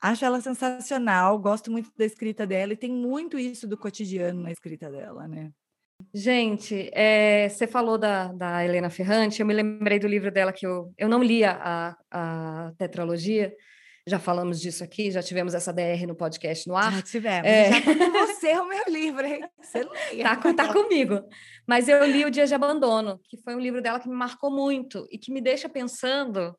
acho ela sensacional. Gosto muito da escrita dela e tem muito isso do cotidiano na escrita dela, né? Gente, é, você falou da, da Helena Ferrante, eu me lembrei do livro dela que eu, eu não li a, a tetralogia, já falamos disso aqui, já tivemos essa DR no podcast no ar. Já tivemos. É. Já tá com você o meu livro, hein? Você leia. Tá, com- tá comigo. Mas eu li O Dia de Abandono, que foi um livro dela que me marcou muito e que me deixa pensando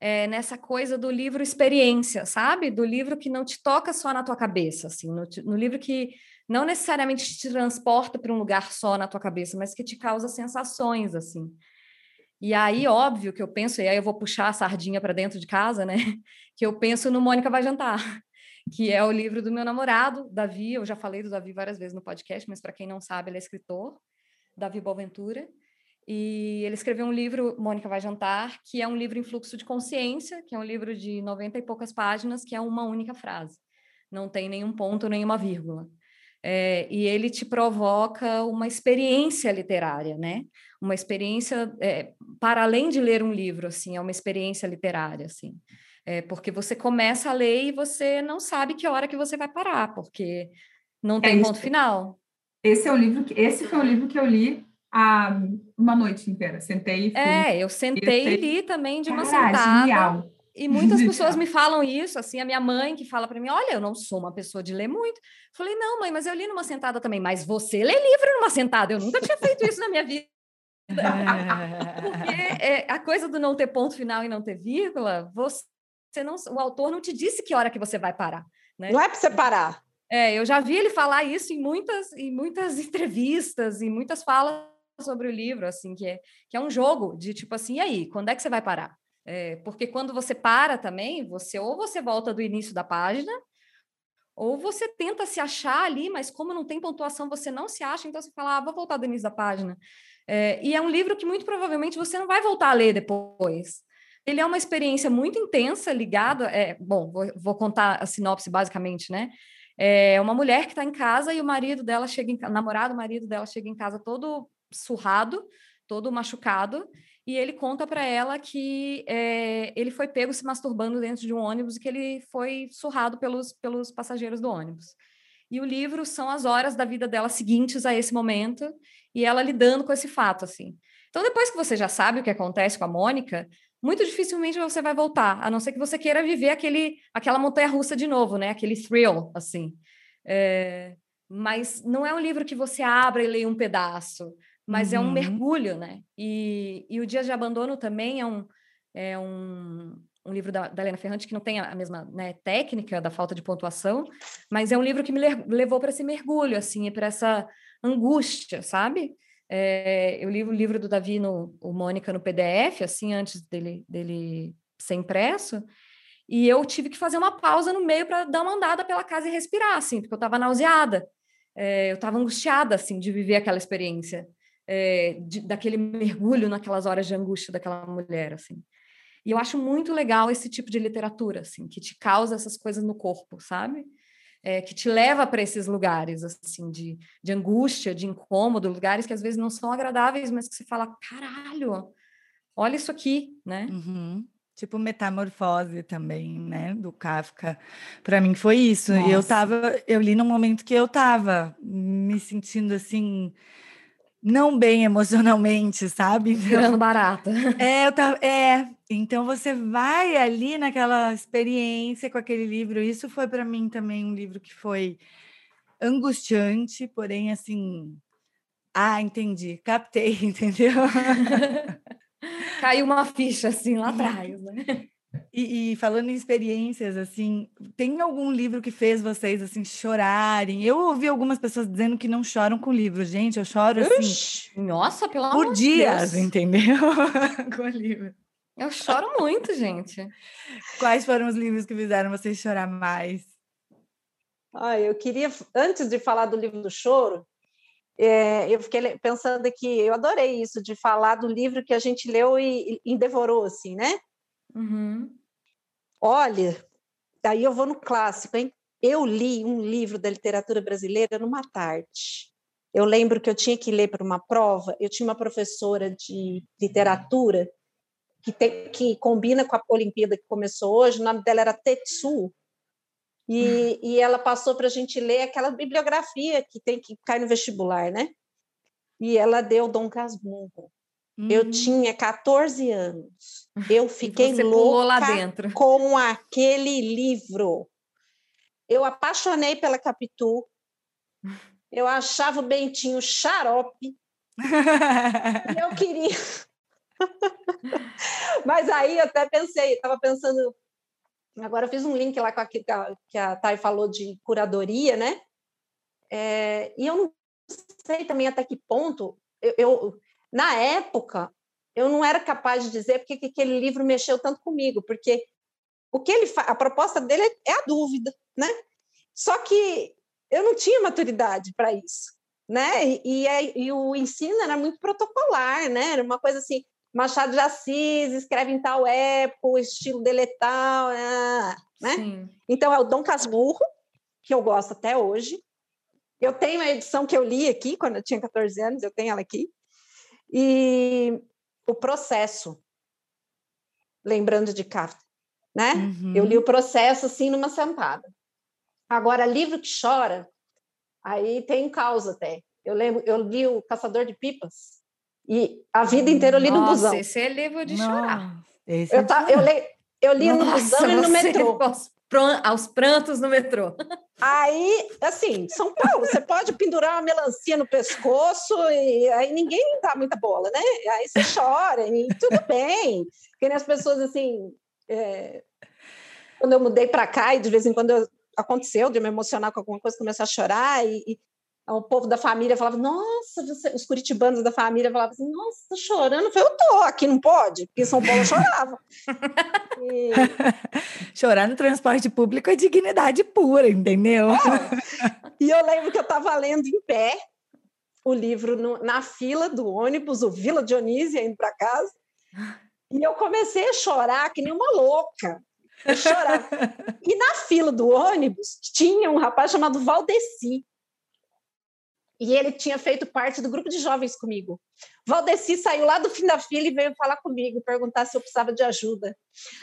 é, nessa coisa do livro experiência, sabe? Do livro que não te toca só na tua cabeça, assim, no, no livro que não necessariamente te transporta para um lugar só na tua cabeça, mas que te causa sensações, assim. E aí, óbvio que eu penso, e aí eu vou puxar a sardinha para dentro de casa, né? Que eu penso no Mônica Vai Jantar, que é o livro do meu namorado, Davi. Eu já falei do Davi várias vezes no podcast, mas para quem não sabe, ele é escritor, Davi Boaventura. E ele escreveu um livro, Mônica Vai Jantar, que é um livro em fluxo de consciência, que é um livro de 90 e poucas páginas, que é uma única frase. Não tem nenhum ponto, nenhuma vírgula. É, e ele te provoca uma experiência literária, né? Uma experiência é, para além de ler um livro, assim, é uma experiência literária, assim. É, porque você começa a ler e você não sabe que hora que você vai parar, porque não tem isso. ponto final. Esse é o livro que esse foi o livro que eu li há uma noite inteira. Sentei e fui. É, eu sentei e li também de uma Cara, sentada. genial. E muitas pessoas me falam isso, assim, a minha mãe que fala para mim, olha, eu não sou uma pessoa de ler muito. Falei, não, mãe, mas eu li numa sentada também. Mas você lê livro numa sentada? Eu nunca tinha feito isso na minha vida. Porque é, a coisa do não ter ponto final e não ter vírgula, você não, o autor não te disse que hora que você vai parar. Né? Não é para você parar. É, eu já vi ele falar isso em muitas, em muitas entrevistas, e muitas falas sobre o livro, assim, que é, que é um jogo de tipo assim, e aí, quando é que você vai parar? É, porque quando você para também, você ou você volta do início da página, ou você tenta se achar ali, mas como não tem pontuação, você não se acha, então você fala, ah, vou voltar do início da página. É, e é um livro que muito provavelmente você não vai voltar a ler depois. Ele é uma experiência muito intensa, ligada. É, bom, vou, vou contar a sinopse basicamente, né? É uma mulher que está em casa e o marido dela chega em, namorado, o marido dela chega em casa todo surrado, todo machucado, e ele conta para ela que é, ele foi pego se masturbando dentro de um ônibus e que ele foi surrado pelos, pelos passageiros do ônibus. E o livro são as horas da vida dela seguintes a esse momento e ela lidando com esse fato, assim. Então, depois que você já sabe o que acontece com a Mônica, muito dificilmente você vai voltar, a não ser que você queira viver aquele, aquela montanha-russa de novo, né? Aquele thrill, assim. É, mas não é um livro que você abra e leia um pedaço, mas uhum. é um mergulho, né? E, e o Dias de Abandono também é um, é um, um livro da, da Helena Ferrante que não tem a mesma né, técnica da falta de pontuação, mas é um livro que me levou para esse mergulho, assim, para essa angústia, sabe? É, eu li o livro do Davi, no, o Mônica, no PDF, assim, antes dele, dele ser impresso, e eu tive que fazer uma pausa no meio para dar uma andada pela casa e respirar, assim, porque eu estava nauseada, é, eu estava angustiada, assim, de viver aquela experiência, é, de, daquele mergulho naquelas horas de angústia daquela mulher, assim. E eu acho muito legal esse tipo de literatura, assim, que te causa essas coisas no corpo, sabe? É, que te leva para esses lugares, assim, de, de angústia, de incômodo, lugares que às vezes não são agradáveis, mas que você fala, caralho, olha isso aqui, né? Uhum. Tipo metamorfose também, né, do Kafka. Para mim foi isso. Nossa. Eu tava, eu li num momento que eu tava me sentindo assim não bem emocionalmente, sabe? Virando barata. É, eu tava, é, então você vai ali naquela experiência com aquele livro. Isso foi para mim também um livro que foi angustiante, porém assim, ah, entendi, captei, entendeu? Caiu uma ficha assim lá atrás, né? E, e, falando em experiências, assim, tem algum livro que fez vocês assim chorarem? Eu ouvi algumas pessoas dizendo que não choram com livro. Gente, eu choro assim. nossa, pelo por amor dias, Deus. entendeu? com livro. Eu choro muito, gente. Quais foram os livros que fizeram vocês chorar mais? Ah, eu queria, antes de falar do livro do choro, é, eu fiquei pensando que eu adorei isso de falar do livro que a gente leu e, e devorou, assim, né? Uhum. Olha, daí eu vou no clássico, hein? Eu li um livro da literatura brasileira numa tarde. Eu lembro que eu tinha que ler para uma prova. Eu tinha uma professora de literatura que, tem, que combina com a Olimpíada que começou hoje. O nome dela era Tetsu, e, e ela passou para a gente ler aquela bibliografia que tem que cair no vestibular, né? E ela deu Dom Casmurro. Uhum. Eu tinha 14 anos. Eu fiquei louca com aquele livro. Eu apaixonei pela Capitu. Eu achava o Bentinho xarope. eu queria. Mas aí eu até pensei, estava pensando, Agora eu fiz um link lá com aquilo que a Thay falou de curadoria, né? É, e eu não sei também até que ponto eu, eu, na época eu não era capaz de dizer porque que aquele livro mexeu tanto comigo, porque o que ele a proposta dele é a dúvida, né? Só que eu não tinha maturidade para isso, né? E, e, é, e, o ensino era muito protocolar, né? Era uma coisa assim, Machado de Assis escreve em tal época, o estilo dele é tal, né? né? Então é o Dom Casmurro, que eu gosto até hoje. Eu tenho a edição que eu li aqui, quando eu tinha 14 anos, eu tenho ela aqui. E o processo, lembrando de Kafka, né? Uhum. Eu li o processo assim numa sentada. Agora, livro que chora, aí tem causa até. Eu lembro, eu li o Caçador de Pipas, e a vida inteira eu li Nossa, no busão. esse é livro de chorar. Esse eu, é tá, eu, li, eu li Nossa, no busão e no metrô. Aos prantos no metrô. Aí, assim, São Paulo, você pode pendurar uma melancia no pescoço e aí ninguém dá muita bola, né? Aí você chora e tudo bem. Porque as pessoas, assim, é... quando eu mudei para cá e de vez em quando eu... aconteceu de me emocionar com alguma coisa, começar a chorar e o povo da família falava, nossa, você... os curitibanos da família falavam assim, nossa, tá chorando? Eu falei, eu tô, aqui não pode, porque em São Paulo eu chorava. e... Chorar no transporte público é dignidade pura, entendeu? É. E eu lembro que eu estava lendo em pé o livro no, na fila do ônibus, o Vila Dionísia, indo para casa, e eu comecei a chorar que nem uma louca. Eu chorava. e na fila do ônibus tinha um rapaz chamado Valdeci, e ele tinha feito parte do grupo de jovens comigo. Valdeci saiu lá do fim da fila e veio falar comigo, perguntar se eu precisava de ajuda.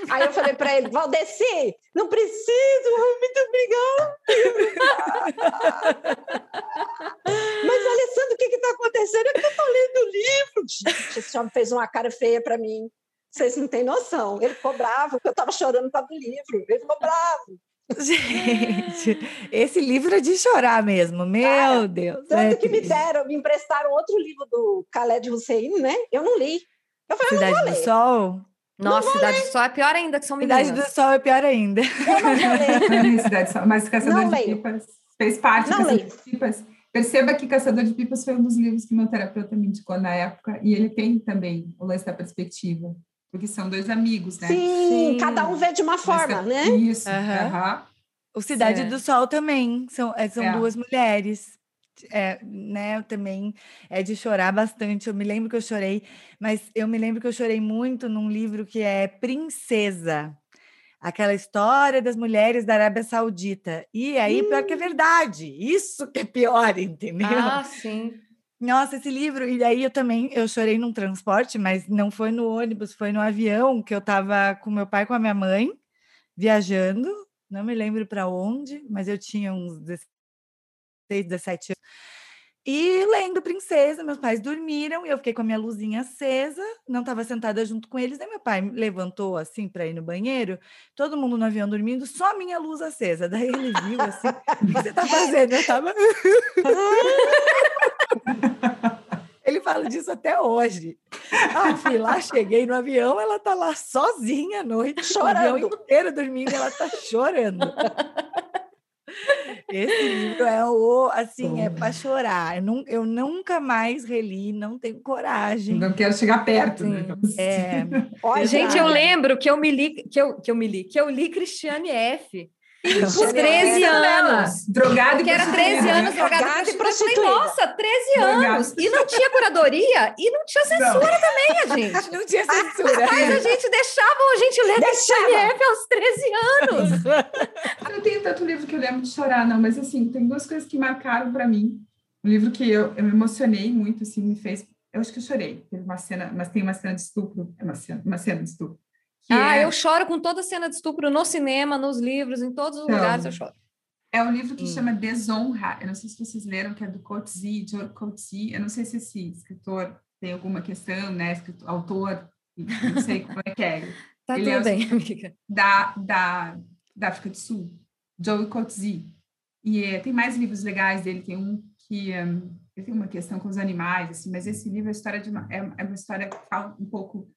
Aí eu falei para ele: Valdeci, não preciso, muito obrigado. Mas, Alessandro, o que está acontecendo? É que eu estou lendo o livro. Gente, esse homem fez uma cara feia para mim. Vocês não têm noção. Ele ficou bravo, porque eu estava chorando causa do livro. Ele ficou bravo. Gente, esse livro é de chorar mesmo, meu Cara, Deus. Tanto é que me deram, me emprestaram outro livro do Khaled Hussein, né? Eu não li. Eu falei, Cidade não do Sol? Nossa, Cidade ler. do Sol é pior ainda, que são meninas. Cidade do Sol é pior ainda. Eu não vou ler. Cidade do Sol, mas Caçador de Pipas fez parte não de Pipas. Perceba que Caçador de Pipas foi um dos livros que meu terapeuta me indicou na época, e ele tem também o lance da perspectiva, porque são dois amigos, né? Sim, Sim. cada um vê de uma forma, né? Isso, uhum. Uhum. O Cidade é. do Sol também, são, é, são é. duas mulheres. É, né, também é de chorar bastante. Eu me lembro que eu chorei, mas eu me lembro que eu chorei muito num livro que é Princesa, aquela história das mulheres da Arábia Saudita. E aí, hum. pior que é verdade, isso que é pior, entendeu? Ah, sim. Nossa, esse livro, e aí eu também, eu chorei num transporte, mas não foi no ônibus, foi no avião, que eu estava com meu pai com a minha mãe, viajando, não me lembro para onde, mas eu tinha uns 16, 17 anos. E lendo Princesa, meus pais dormiram e eu fiquei com a minha luzinha acesa, não estava sentada junto com eles. Aí meu pai levantou assim para ir no banheiro, todo mundo no avião dormindo, só a minha luz acesa. Daí ele viu assim: o que você está fazendo? Eu tava. Ele fala disso até hoje. Ah, fui lá, cheguei no avião, ela tá lá sozinha à noite, chorando. o avião inteiro dormindo, ela tá chorando. Esse livro é o, assim, é para chorar. Eu, não, eu, nunca mais reli, não tenho coragem. Não quero chegar perto. Né? É. Olha, gente, eu lembro que eu me li, que eu, que eu me li, que eu li Cristiane F. Por 13 anos. Drogado e Que era 13 anos drogado e prostituída. Nossa, 13 anos. E não tinha curadoria e não tinha censura não. também, a gente. Não tinha censura. Mas a gente deixava a gente ler F aos 13 anos. Eu não tenho tanto livro que eu lembro de chorar, não, mas assim, tem duas coisas que marcaram para mim. Um livro que eu, eu me emocionei muito, assim, me fez. Eu acho que eu chorei. Teve uma cena, mas tem uma cena de estupro. É uma cena, uma cena de estupro ah, é... eu choro com toda cena de estupro no cinema, nos livros, em todos os então, lugares eu choro. É um livro que hum. chama Desonra. Eu não sei se vocês leram, que é do Coetzee, Joe Coetzee. Eu não sei se esse escritor tem alguma questão, né? Escritor, autor, não sei como é que é. tá Ele tudo é bem, amiga. Da, da, da África do Sul, Joe Coetzee. E é, tem mais livros legais dele. Tem um que um, tem uma questão com os animais, assim, mas esse livro é história de uma, é, é uma história que fala um pouco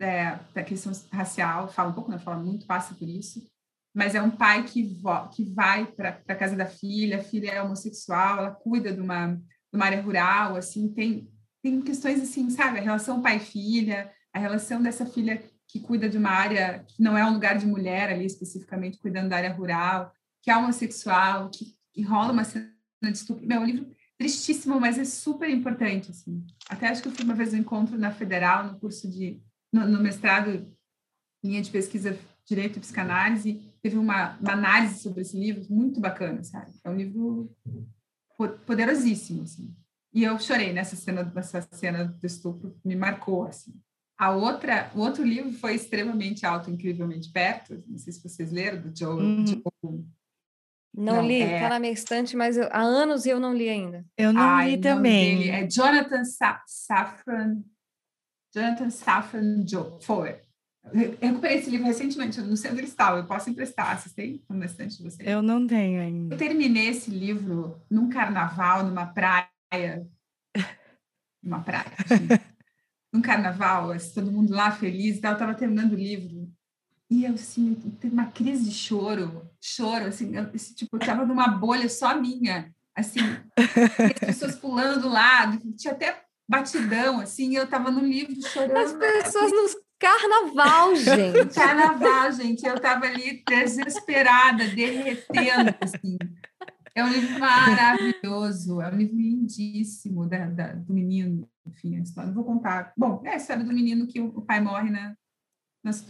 é, da questão racial, fala um pouco, não fala muito, passa por isso, mas é um pai que, que vai para a casa da filha, a filha é homossexual, ela cuida de uma, de uma área rural, assim, tem, tem questões assim, sabe, a relação pai-filha, a relação dessa filha que cuida de uma área que não é um lugar de mulher ali, especificamente, cuidando da área rural, que é homossexual, que, que rola uma cena de estupro. Meu, é um livro tristíssimo, mas é super importante, assim. Até acho que eu fui uma vez no encontro na Federal, no curso de no, no mestrado, linha de pesquisa Direito e Psicanálise, teve uma, uma, análise sobre esse livro muito bacana, sabe? É um livro poderosíssimo, assim. E eu chorei nessa cena, nessa cena do estupro, me marcou, assim. A outra, o outro livro foi extremamente alto, incrivelmente perto. Não sei se vocês leram, do Joe. Uhum. Joe não, não, li, é... tá na minha estante, mas eu, há anos eu não li ainda. Eu não Ai, li também. Dele é Jonathan Sa Safran Jonathan Safran Foer. Eu recuperei esse livro recentemente, no centro cristal, eu posso emprestar, vocês têm no estante de vocês? Eu não tenho ainda. Eu terminei esse livro num carnaval, numa praia, numa praia, num carnaval, assim, todo mundo lá feliz e tal, eu estava terminando o livro, e eu, assim, teve uma crise de choro, choro, assim, eu, esse, tipo, eu estava numa bolha só minha, assim, as pessoas pulando do lado, tinha até batidão, assim, eu tava no livro chorando. As pessoas nos carnaval, gente. Carnaval, gente. Eu tava ali desesperada, derretendo, assim. É um livro maravilhoso, é um livro lindíssimo da, da, do menino, enfim, a história. Não vou contar. Bom, é a história do menino que o, pai morre na,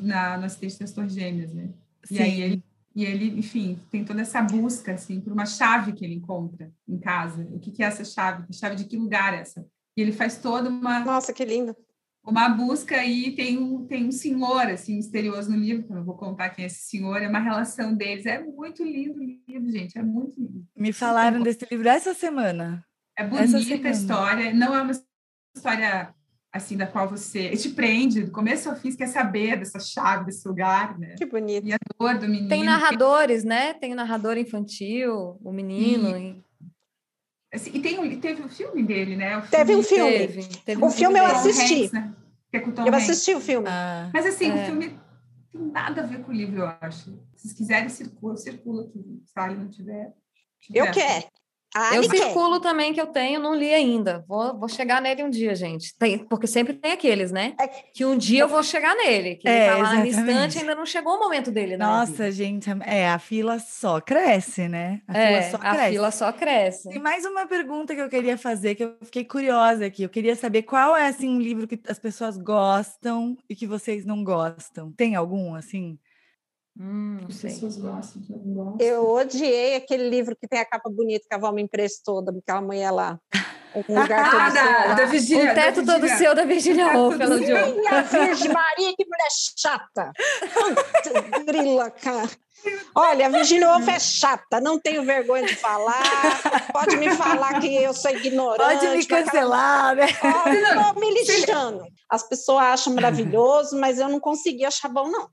na, no acidente das Gêmeas, né? Sim. E aí ele, e ele, enfim, tem toda essa busca, assim, por uma chave que ele encontra em casa. O que, que é essa chave? Chave de que lugar é essa? E ele faz toda uma. Nossa, que lindo! Uma busca aí, tem um, tem um senhor, assim, misterioso no livro, que eu não vou contar quem é esse senhor, é uma relação deles. É muito lindo o livro, gente, é muito lindo. Me falaram desse livro essa semana. É bonita a história, não é uma história assim, da qual você te prende, do começo ao fim, quer saber dessa chave, desse lugar, né? Que bonito. E a dor do menino. Tem narradores, né? Tem narrador infantil, o menino. E... Assim, e tem, teve o um filme dele, né? Filme, teve um filme. Teve, teve o um filme, filme eu assisti. Hanks, né? que é com Tom eu Hanks. assisti o filme. Ah, Mas assim, é. o filme tem nada a ver com o livro, eu acho. Se vocês quiserem, circula, circula aqui. Se não tiver, tiver. Eu quero. A Eu Anne quer. circulo também que eu tenho, não li ainda. Vou, vou chegar nele um dia, gente. Tem, porque sempre tem aqueles, né? É. Que um dia eu vou chegar nele. Que É, ele tá lá na exatamente. estante, ainda não chegou o momento dele. na vida. Nossa, gente, é, a fila só cresce, né? A é, fila só a cresce. fila só cresce. Tem mais uma pergunta que eu queria fazer, que eu fiquei curiosa aqui. Eu queria saber qual é, assim, um livro que as pessoas gostam e que vocês não gostam. Tem algum, assim? Hum, não As sei. pessoas gostam, que eu não gosto. Eu odiei aquele livro que tem a capa bonita que a Val me emprestou, daquela mulher lá. Um lugar todo Ah, seu da, lá. da O Virgínia. da teto todo Virgínia. seu da Virginia teto Woolf. Minha Virgem Maria, que mulher chata! Grila, cara. Olha, a Virginia Woolf é chata, não tenho vergonha de falar. Pode me falar que eu sou ignorante. Pode me cancelar, né? Tô me lixando. As pessoas acham maravilhoso, mas eu não consegui achar bom, não.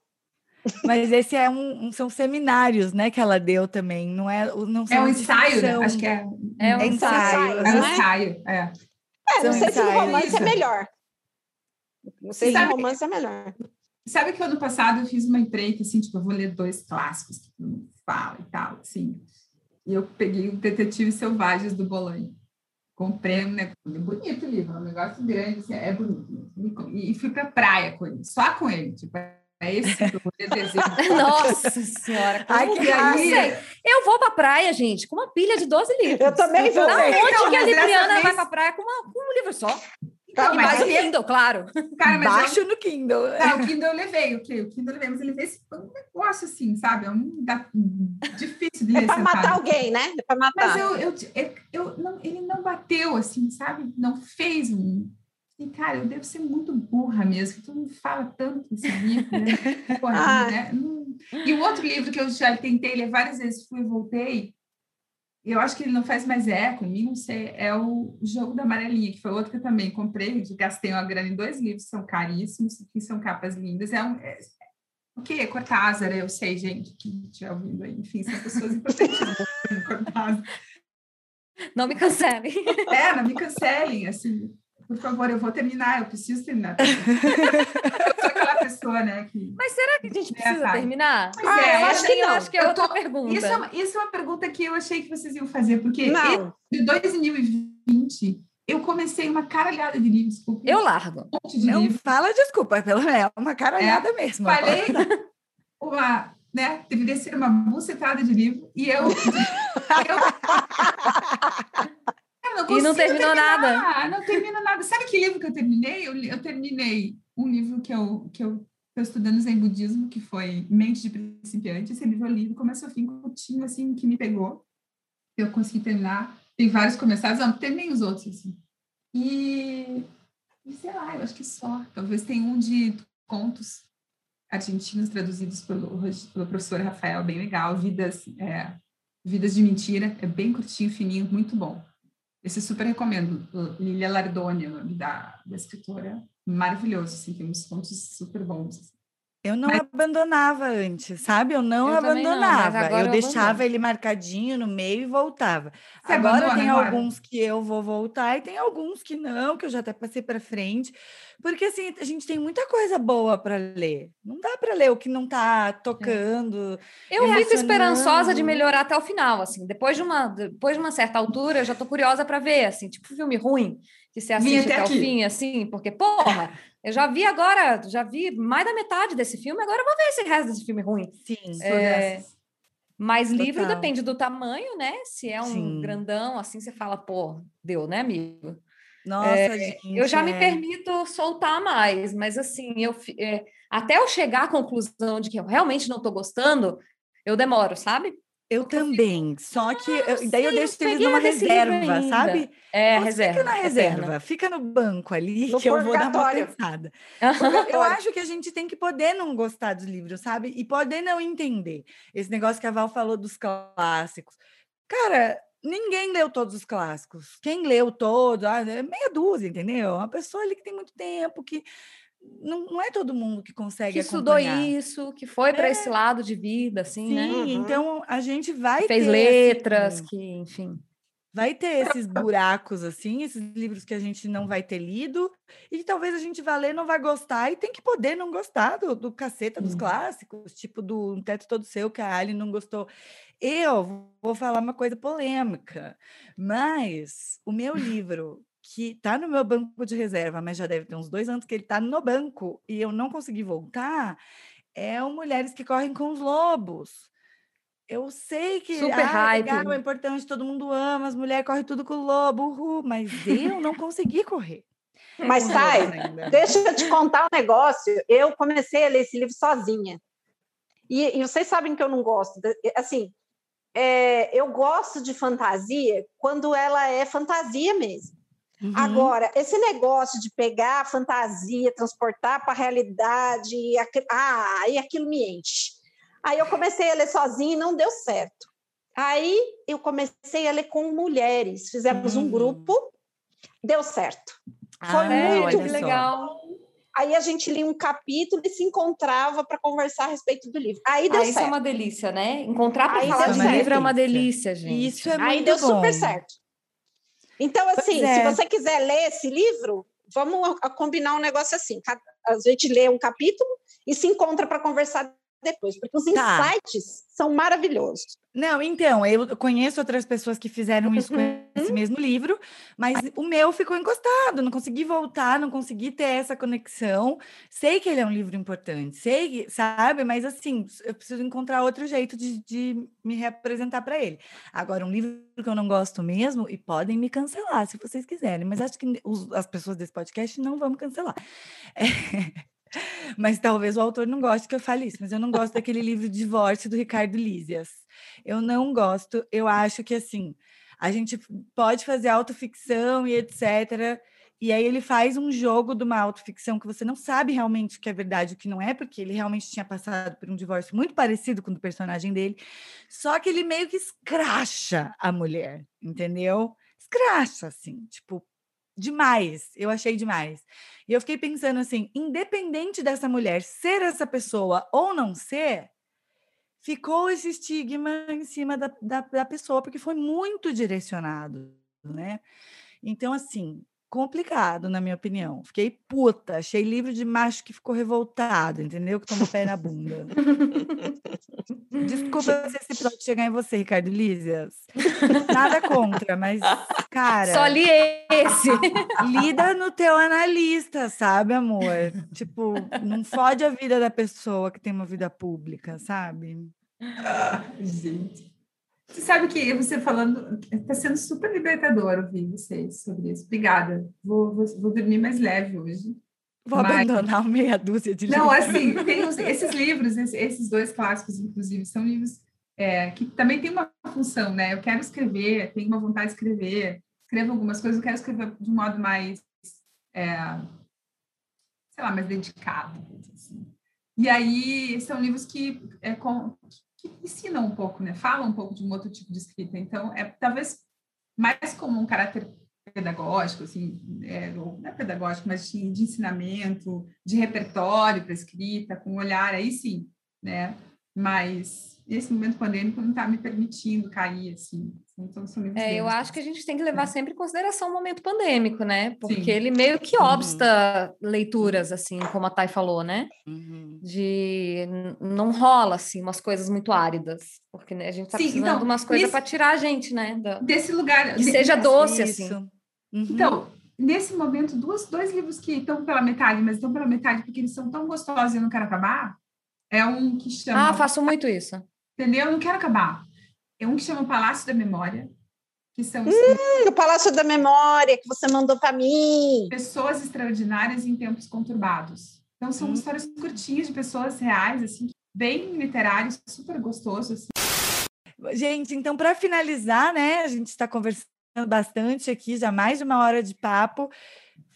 Mas esse é um, um- são seminários, né, que ela deu também, não é? Não É um ensaio, né? Acho que é. É um É ensaio. É um né? ensaio, é. É, não sei se o romance é melhor. Não sei se Sabe- o romance é melhor. Sabe que ano passado eu fiz uma empreita, assim, tipo, eu vou ler dois clássicos que todo mundo fala e tal, assim. E eu peguei o Detetives Selvagens do Bolanho. Comprei um negócio bonito o livro, um negócio grande, assim, é bonito. mesmo. E fui pra praia com ele, só com ele, tipo, é esse eu. Nossa senhora, como Ai, que eu não raiva. sei. Eu vou pra praia, gente, com uma pilha de 12 livros. Eu também vou. Da onde Então, que a Libriana vez- vai pra praia com, uma- com um livro só? Então, e mais o aí- Kindle, claro. Cara, mas Baixo no Kindle. eu, não, o Kindle eu levei, o quê? O Kindle eu levei, mas ele levei esse um negócio assim, sabe? É um da- difícil de ler É para matar alguém, né? É para matar. Mas eu, eu, eu, eu não, ele não bateu, assim, sabe? Não fez um. E, cara, eu devo ser muito burra mesmo, que todo mundo fala tanto desse livro, né? Porra, Ah. né? E o outro livro que eu já tentei ler várias vezes, fui e voltei, eu acho que ele não faz mais eco em mim, não sei, é o Jogo da Amarelinha, que foi outro que eu também comprei, gastei uma grana em dois livros, são caríssimos, que são capas lindas. É um, é, o que é Cortázar? Eu sei, gente, que estiver ouvindo aí. Enfim, são pessoas importantes. Cortázar. Não me cancele. É, não me cancelem, assim. Por favor, eu vou terminar, eu preciso terminar. eu sou aquela pessoa, né, que... Mas será que a gente É, precisa tá. terminar? Pois Ah, é, eu acho que eu não. acho que é Eu outra tô- pergunta. Isso é, uma, isso é uma pergunta que eu achei que vocês iam fazer, porque Não, de 2020 eu comecei uma caralhada de livros. Eu largo. um monte de Não livros. fala desculpa, pelo menos é uma caralhada mesmo. Falei uma, né, deveria ser uma bucetada de livro, e eu... eu Eu E não consigo terminou nada. terminar, Não termino nada. Sabe que livro que eu terminei? Eu, eu terminei um livro que eu que eu estou estudando Zen Budismo, que foi Mente de Principiante. Esse livro eu li do começo ao fim, curtinho, assim, que me pegou. Eu consegui terminar. Tem vários começados, não, terminei os outros, assim. E, e sei lá, eu acho que só. Talvez tenha um de contos argentinos traduzidos pelo, pelo professor Rafael, bem legal. Vidas, é, Vidas de Mentira, é bem curtinho, fininho, muito bom. Esse super recomendo. Lilia Lardoni, o nome da, da escritora. Maravilhoso, assim, tem uns contos super bons. Eu não Mas- abandonava antes, sabe? Eu não Eu não, abandonava. agora eu eu deixava ele marcadinho no meio e voltava. Você agora tem agora? alguns que eu vou voltar e tem alguns que não, que eu já até passei para frente. Porque assim, a gente tem muita coisa boa para ler. Não dá para ler o que não está tocando. Eu fico esperançosa de melhorar até o final, assim. Depois de uma, depois de uma certa altura, eu já tô curiosa para ver, assim, tipo filme ruim que você assiste até até, o fim, assim, porque porra, eu já vi agora, já vi mais da metade desse filme, agora eu vou ver esse resto desse filme ruim. Sim. É. Mas livro Total. depende do tamanho, né? Se é um Sim. grandão, assim, você fala, pô, deu, né, amigo? Nossa, gente. Eu já me é. permito soltar mais, mas assim, eu é, até eu chegar à conclusão de que eu realmente não tô gostando, eu demoro, sabe? Eu também. Só que eu- daí eu sei, deixo eles numa reserva, sabe? É, reserva. Fica na reserva, fica no banco ali, No que eu vou dar uma pensada. Eu acho que a gente tem que poder não gostar dos livros, sabe? E poder não entender. Esse negócio que a Val falou dos clássicos. Cara, ninguém leu todos os clássicos. Quem leu todos, ah, é meia dúzia, entendeu? Uma pessoa ali que tem muito tempo, que não, não é todo mundo que consegue que estudou isso, que foi para É. esse lado de vida, assim, Sim, né? Uhum. então a gente vai Que fez ter, letras, assim, que, enfim. Vai ter esses buracos assim, esses livros que a gente não vai ter lido e que talvez a gente vá ler não vai gostar e tem que poder não gostar do, do caceta dos clássicos, tipo do um Teto Todo Seu, que a Ali não gostou. Eu vou falar uma coisa polêmica, mas o meu livro que está no meu banco de reserva, mas já deve ter uns dois anos que ele está no banco e eu não consegui voltar, é o Mulheres que Correm com os Lobos. Eu sei que Super ah, é hype. legal, é importante, todo mundo ama, as mulheres correm tudo com o lobo, uhul, mas eu não consegui correr. Mas, Thay, ainda. deixa eu te contar um negócio. Eu comecei a ler esse livro sozinha. E, e vocês sabem que eu não gosto. Assim, é, eu gosto de fantasia quando ela é fantasia mesmo. Uhum. Agora, esse negócio de pegar a fantasia, transportar para a realidade, e aqu- ah, aí aquilo me enche. Aí eu comecei a ler sozinha e não deu certo. Aí eu comecei a ler com mulheres, fizemos Uhum. um grupo, deu certo. Foi Ah, muito olha que só. legal. Aí a gente lia um capítulo e se encontrava para conversar a respeito do livro. Aí deu Ah, isso é certo. uma delícia, né? Encontrar para Aí falar de certo. livro é uma delícia, gente. Isso é Aí muito deu bom. super certo. Então, assim, é. se você quiser ler esse livro, vamos combinar um negócio assim. A gente lê um capítulo e se encontra para conversar depois, porque os Tá. insights são maravilhosos. Não, então, eu conheço outras pessoas que fizeram isso com Uhum. esse mesmo livro, mas o meu ficou encostado, não consegui voltar, não consegui ter essa conexão. Sei que ele é um livro importante, sei, sabe? Mas assim, eu preciso encontrar outro jeito de, de me representar para ele. Agora, um livro que eu não gosto mesmo, e podem me cancelar se vocês quiserem, mas acho que os- as pessoas desse podcast não vão me cancelar. Mas talvez o autor não goste que eu fale isso, mas eu não gosto daquele livro Divórcio do Ricardo Lísias. Eu não gosto, eu acho que assim, a gente pode fazer autoficção e etc. E aí ele faz um jogo de uma autoficção que você não sabe realmente o que é verdade e o que não é, porque ele realmente tinha passado por um divórcio muito parecido com o do personagem dele. Só que ele meio que escracha a mulher, entendeu? Escracha, assim, tipo, demais. Eu achei demais. E eu fiquei pensando assim, independente dessa mulher ser essa pessoa ou não ser, ficou esse estigma em cima da, da, da pessoa, porque foi muito direcionado, né? Então, assim, complicado, na minha opinião. Fiquei puta, achei livro de macho que ficou revoltado, entendeu? Que tomou pé na bunda. Desculpa se esse episódio chegar em você, Ricardo Lísias. Nada contra, mas, cara. Só li esse. Lida no teu analista, sabe, amor? Tipo, não fode a vida da pessoa que tem uma vida pública, sabe? Gente. Você sabe que você falando, está sendo super libertador ouvir vocês sobre isso. Obrigada. Vou, vou, vou dormir mais leve hoje. Vou Mas- abandonar meia dúzia de Não, livros. assim, tem os- esses livros, esse- esses dois clássicos, inclusive, são livros é, que também têm uma função, né? Eu quero escrever, tenho uma vontade de escrever, escrevo algumas coisas, eu quero escrever de um modo mais, é, sei lá, mais dedicado. assim. E aí, são livros que, é, com- que ensinam um pouco, né? Falam um pouco de um outro tipo de escrita. Então, é talvez mais como um caráter pedagógico, assim, é, não é pedagógico, mas de, de ensinamento, de repertório para escrita, com um olhar, aí sim, né? Mas nesse momento pandêmico não está me permitindo cair, assim. Então, são livros É, eu acho que a gente tem que levar sempre em consideração o momento pandêmico, né? Porque Sim. ele meio que Uhum. obsta leituras, assim, como a Thay falou, né? Uhum. De não rola assim umas coisas muito áridas, porque né, a gente tá Sim, precisando então, de umas coisas para tirar a gente, né? da- Desse lugar... Que de- seja doce, assim. Isso. Uhum. Então, nesse momento, duas, dois livros que estão pela metade, mas estão pela metade porque eles são tão gostosos e eu não quero acabar, é um que chama... Ah, faço muito isso. Entendeu? Eu não quero acabar. É um que chama Palácio da Memória, que são Hum, o Palácio da Memória que você mandou para mim. pessoas extraordinárias em tempos conturbados. Então, são Hum. histórias curtinhas de pessoas reais, assim, bem literários, super gostosos. Assim. Gente, então, para finalizar, né? A gente está conversando bastante aqui, já mais de uma hora de papo.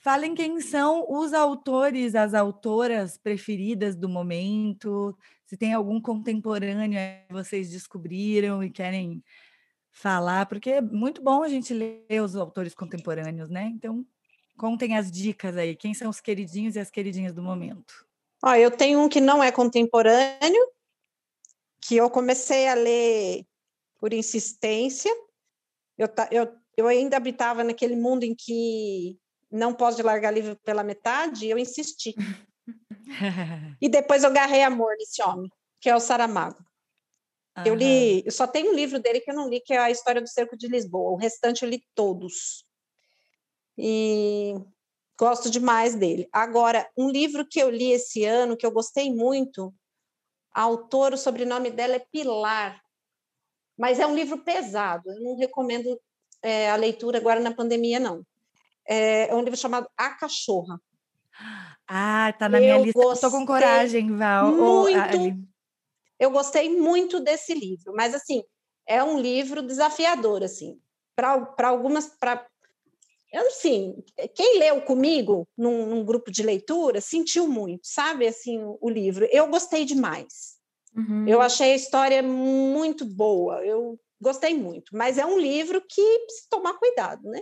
Falem quem são os autores, as autoras preferidas do momento. Se tem algum contemporâneo que vocês descobriram e querem falar, porque é muito bom a gente ler os autores contemporâneos, né? Então, contem as dicas aí. Quem são os queridinhos e as queridinhas do momento? Ó, eu tenho um que não é contemporâneo, que eu comecei a ler por insistência. Eu, eu eu ainda habitava naquele mundo em que não pode largar livro pela metade, eu insisti. e depois eu agarrei amor nesse homem, que é o Saramago. Uhum. Eu li, eu só tenho um livro dele que eu não li, que é a História do Cerco de Lisboa. O restante eu li todos. E gosto demais dele. Agora, um livro que eu li esse ano, que eu gostei muito, a autora, o sobrenome dela é Pilar, mas é um livro pesado. Eu não recomendo é, a leitura agora na pandemia, não. É, é um livro chamado A Cachorra. Ah, tá na minha eu lista. Estou com coragem, Val. Muito, eu gostei muito desse livro, mas assim, é um livro desafiador, assim, para algumas. Pra, assim, quem leu comigo num, num, grupo de leitura sentiu muito, sabe, assim, o, o livro. Eu gostei demais. Uhum. Eu achei a história muito boa, eu gostei muito, mas é um livro que precisa tomar cuidado, né?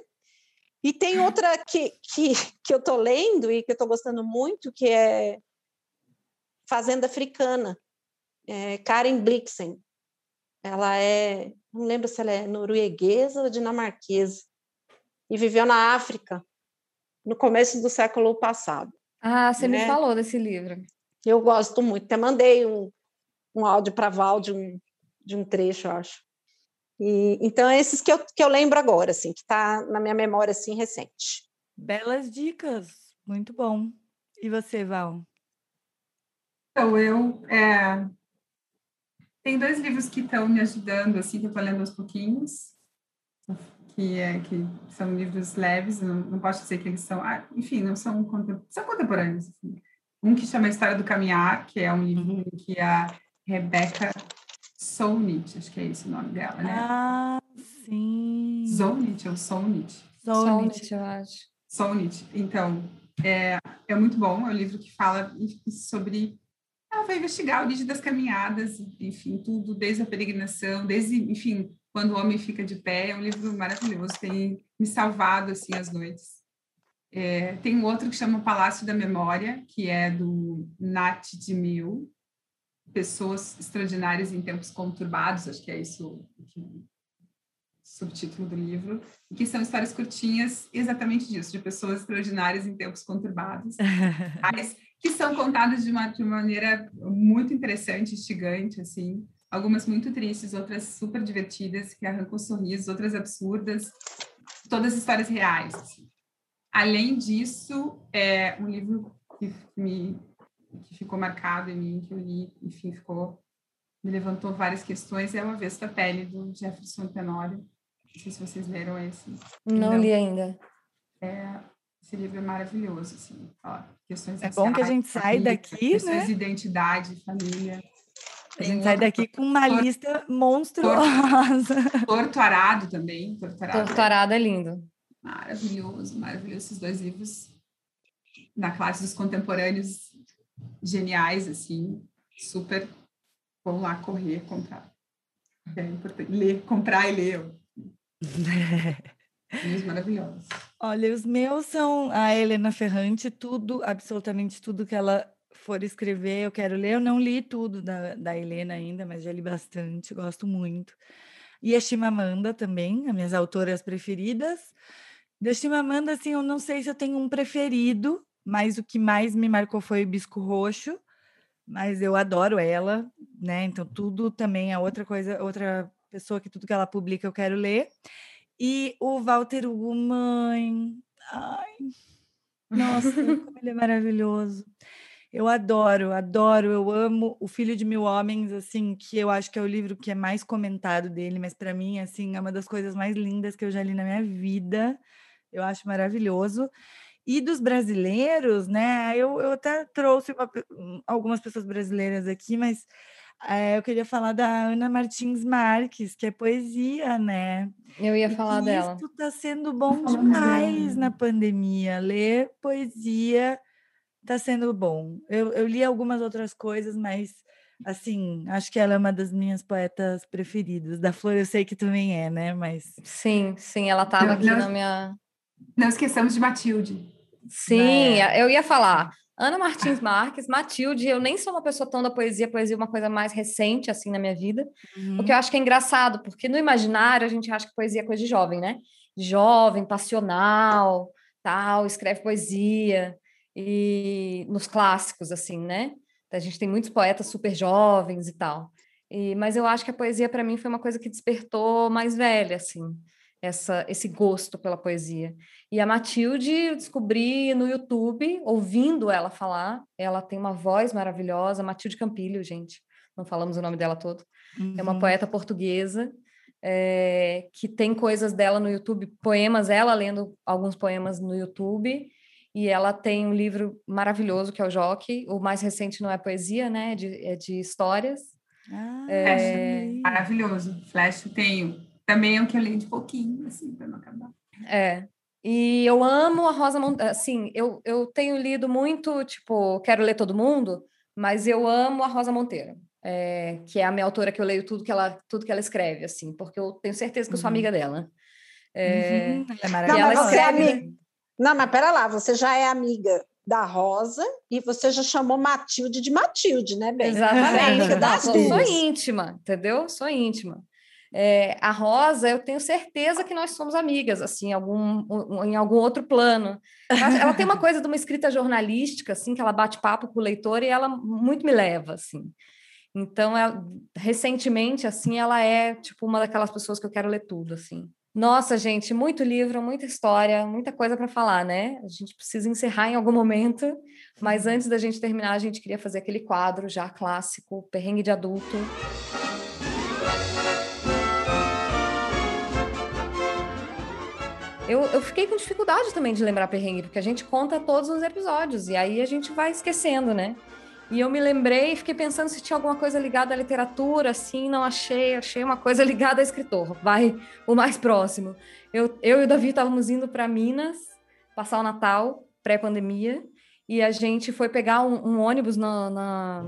E tem outra que, que, que eu estou lendo e que eu estou gostando muito, que é Fazenda Africana, é Karen Blixen. Ela é, não lembro se ela é norueguesa ou dinamarquesa, e viveu na África no começo do século passado. Ah, você né? me falou desse livro. Eu gosto muito, até mandei um, um áudio para Val de um, de um trecho, acho. E, então, é esses que eu, que eu lembro agora, assim, que está na minha memória, assim, recente. Belas dicas, muito bom. E você, Val? Então, eu... É... Tem dois livros que estão me ajudando, assim, que eu estou lendo aos pouquinhos, que, é, que são livros leves, não, não posso dizer que eles são... Ah, enfim, não são, são contemporâneos, assim. Um que chama A História do Caminhar, que é um livro uhum. que a Rebecca Solnit, acho que é esse o nome dela, né? Ah, sim. Solnit ou Solnit? Solnit, eu acho. Solnit. Então, é, é muito bom, é um livro que fala sobre... Ela vai investigar a origem das caminhadas, enfim, tudo, desde a peregrinação, desde, enfim, quando o homem fica de pé, é um livro maravilhoso, tem me salvado, assim, as noites. É, tem um outro que chama Palácio da Memória, que é do Nat de Mil, pessoas extraordinárias em tempos conturbados, acho que é isso o subtítulo do livro, que são histórias curtinhas exatamente disso, de pessoas extraordinárias em tempos conturbados, mas que são contadas de uma, de uma maneira muito interessante, instigante, assim, algumas muito tristes, outras super divertidas, que arrancam sorrisos, outras absurdas, todas histórias reais. Assim. Além disso, é um livro que me que ficou marcado em mim, que eu li, enfim, ficou me levantou várias questões, é o Avesso da Pele, do Jefferson Tenório. Não sei se vocês leram esse. Não, Não. li ainda. É, esse livro é maravilhoso, assim, ó, questões É bom que a gente sai daqui, questões né? de identidade, família. A gente sai daqui com uma lista monstruosa. Torto Arado também. Torto Arado, Torto Arado é lindo. Maravilhoso, maravilhoso. Esses dois livros na classe dos contemporâneos geniais, assim, super. Vão lá correr, comprar. É importante. Ler, comprar e ler. Livros maravilhosos. Olha, os meus são a Helena Ferrante, tudo, absolutamente tudo que ela for escrever, eu quero ler. Eu não li tudo da, da Helena ainda, mas já li bastante, gosto muito. E a Chimamanda também, as minhas autoras preferidas. Da Chimamanda, assim, eu não sei se eu tenho um preferido, mas o que mais me marcou foi o Bisco Roxo, mas eu adoro ela, né? Então tudo também é outra coisa, outra pessoa que tudo que ela publica eu quero ler. E o Walter Ugumãe, ai, nossa, como ele é maravilhoso. Eu adoro, adoro, eu amo O Filho de Mil Homens, assim, que eu acho que é o livro que é mais comentado dele, mas para mim, assim, é uma das coisas mais lindas que eu já li na minha vida. Eu acho maravilhoso. E dos brasileiros, né? Eu, eu até trouxe uma, algumas pessoas brasileiras aqui, mas é, eu queria falar da Ana Martins Marques, que é poesia, né? Eu ia falar dela. Isso está sendo bom demais na pandemia. Ler poesia está sendo bom. Eu, eu li algumas outras coisas, mas assim, acho que ela é uma das minhas poetas preferidas. Da Flor eu sei que também é, né? Mas sim, sim, ela estava aqui na minha. Não esqueçamos de Matilde. Sim, é. eu ia falar. Ana Martins Marques, Matilde, eu nem sou uma pessoa tão da poesia, poesia é uma coisa mais recente, assim, na minha vida, uhum. o que eu acho que é engraçado, porque no imaginário a gente acha que poesia é coisa de jovem, né? jovem, passional, tal, escreve poesia e nos clássicos assim, né? A gente tem muitos poetas super jovens e tal. E, mas eu acho que a poesia para mim foi uma coisa que despertou mais velha, assim, essa, esse gosto pela poesia. E a Matilde eu descobri no YouTube, ouvindo ela falar. Ela tem uma voz maravilhosa, Matilde Campilho, gente. Não falamos o nome dela todo. Uhum. É uma uhum. poeta portuguesa é, que tem coisas dela no YouTube, poemas, ela lendo alguns poemas no YouTube. E ela tem um livro maravilhoso que é o Joque. O mais recente não é poesia, né? É de, é de histórias. Ah, é... Maravilhoso. Flash tenho. Também é o que eu leio de pouquinho, assim, para não acabar. É. E eu amo a Rosa Monteiro. Assim, eu, eu tenho lido muito, tipo, quero ler todo mundo, mas eu amo a Rosa Monteiro. É, que é a minha autora que eu leio tudo que ela tudo que ela escreve assim porque eu tenho certeza que eu sou uhum. amiga dela é, uhum. é maravilhosa. Não, mas você é amiga... não mas pera lá você já é amiga da Rosa e você já chamou Matilde de Matilde, né, Bem? Exatamente. Das Não, sou íntima, entendeu? Sou íntima. É, a Rosa, eu tenho certeza que nós somos amigas, assim, algum, em algum outro plano. Ela, ela, tem uma coisa de uma escrita jornalística, assim, que ela bate papo com o leitor e ela muito me leva, assim. Então, ela, recentemente, assim, ela é, tipo, uma daquelas pessoas que eu quero ler tudo, assim. Nossa, gente, muito livro, muita história, muita coisa para falar, né? A gente precisa encerrar em algum momento, mas antes da gente terminar, a gente queria fazer aquele quadro já clássico, perrengue de adulto. Eu, eu fiquei com dificuldade também de lembrar perrengue, porque a gente conta todos os episódios e aí a gente vai esquecendo, né? E eu me lembrei e fiquei pensando se tinha alguma coisa ligada à literatura, assim, não achei, achei uma coisa ligada a escritor. Vai o mais próximo. Eu, eu e o Davi estávamos indo para Minas passar o Natal, pré-pandemia, e a gente foi pegar um, um ônibus na, na,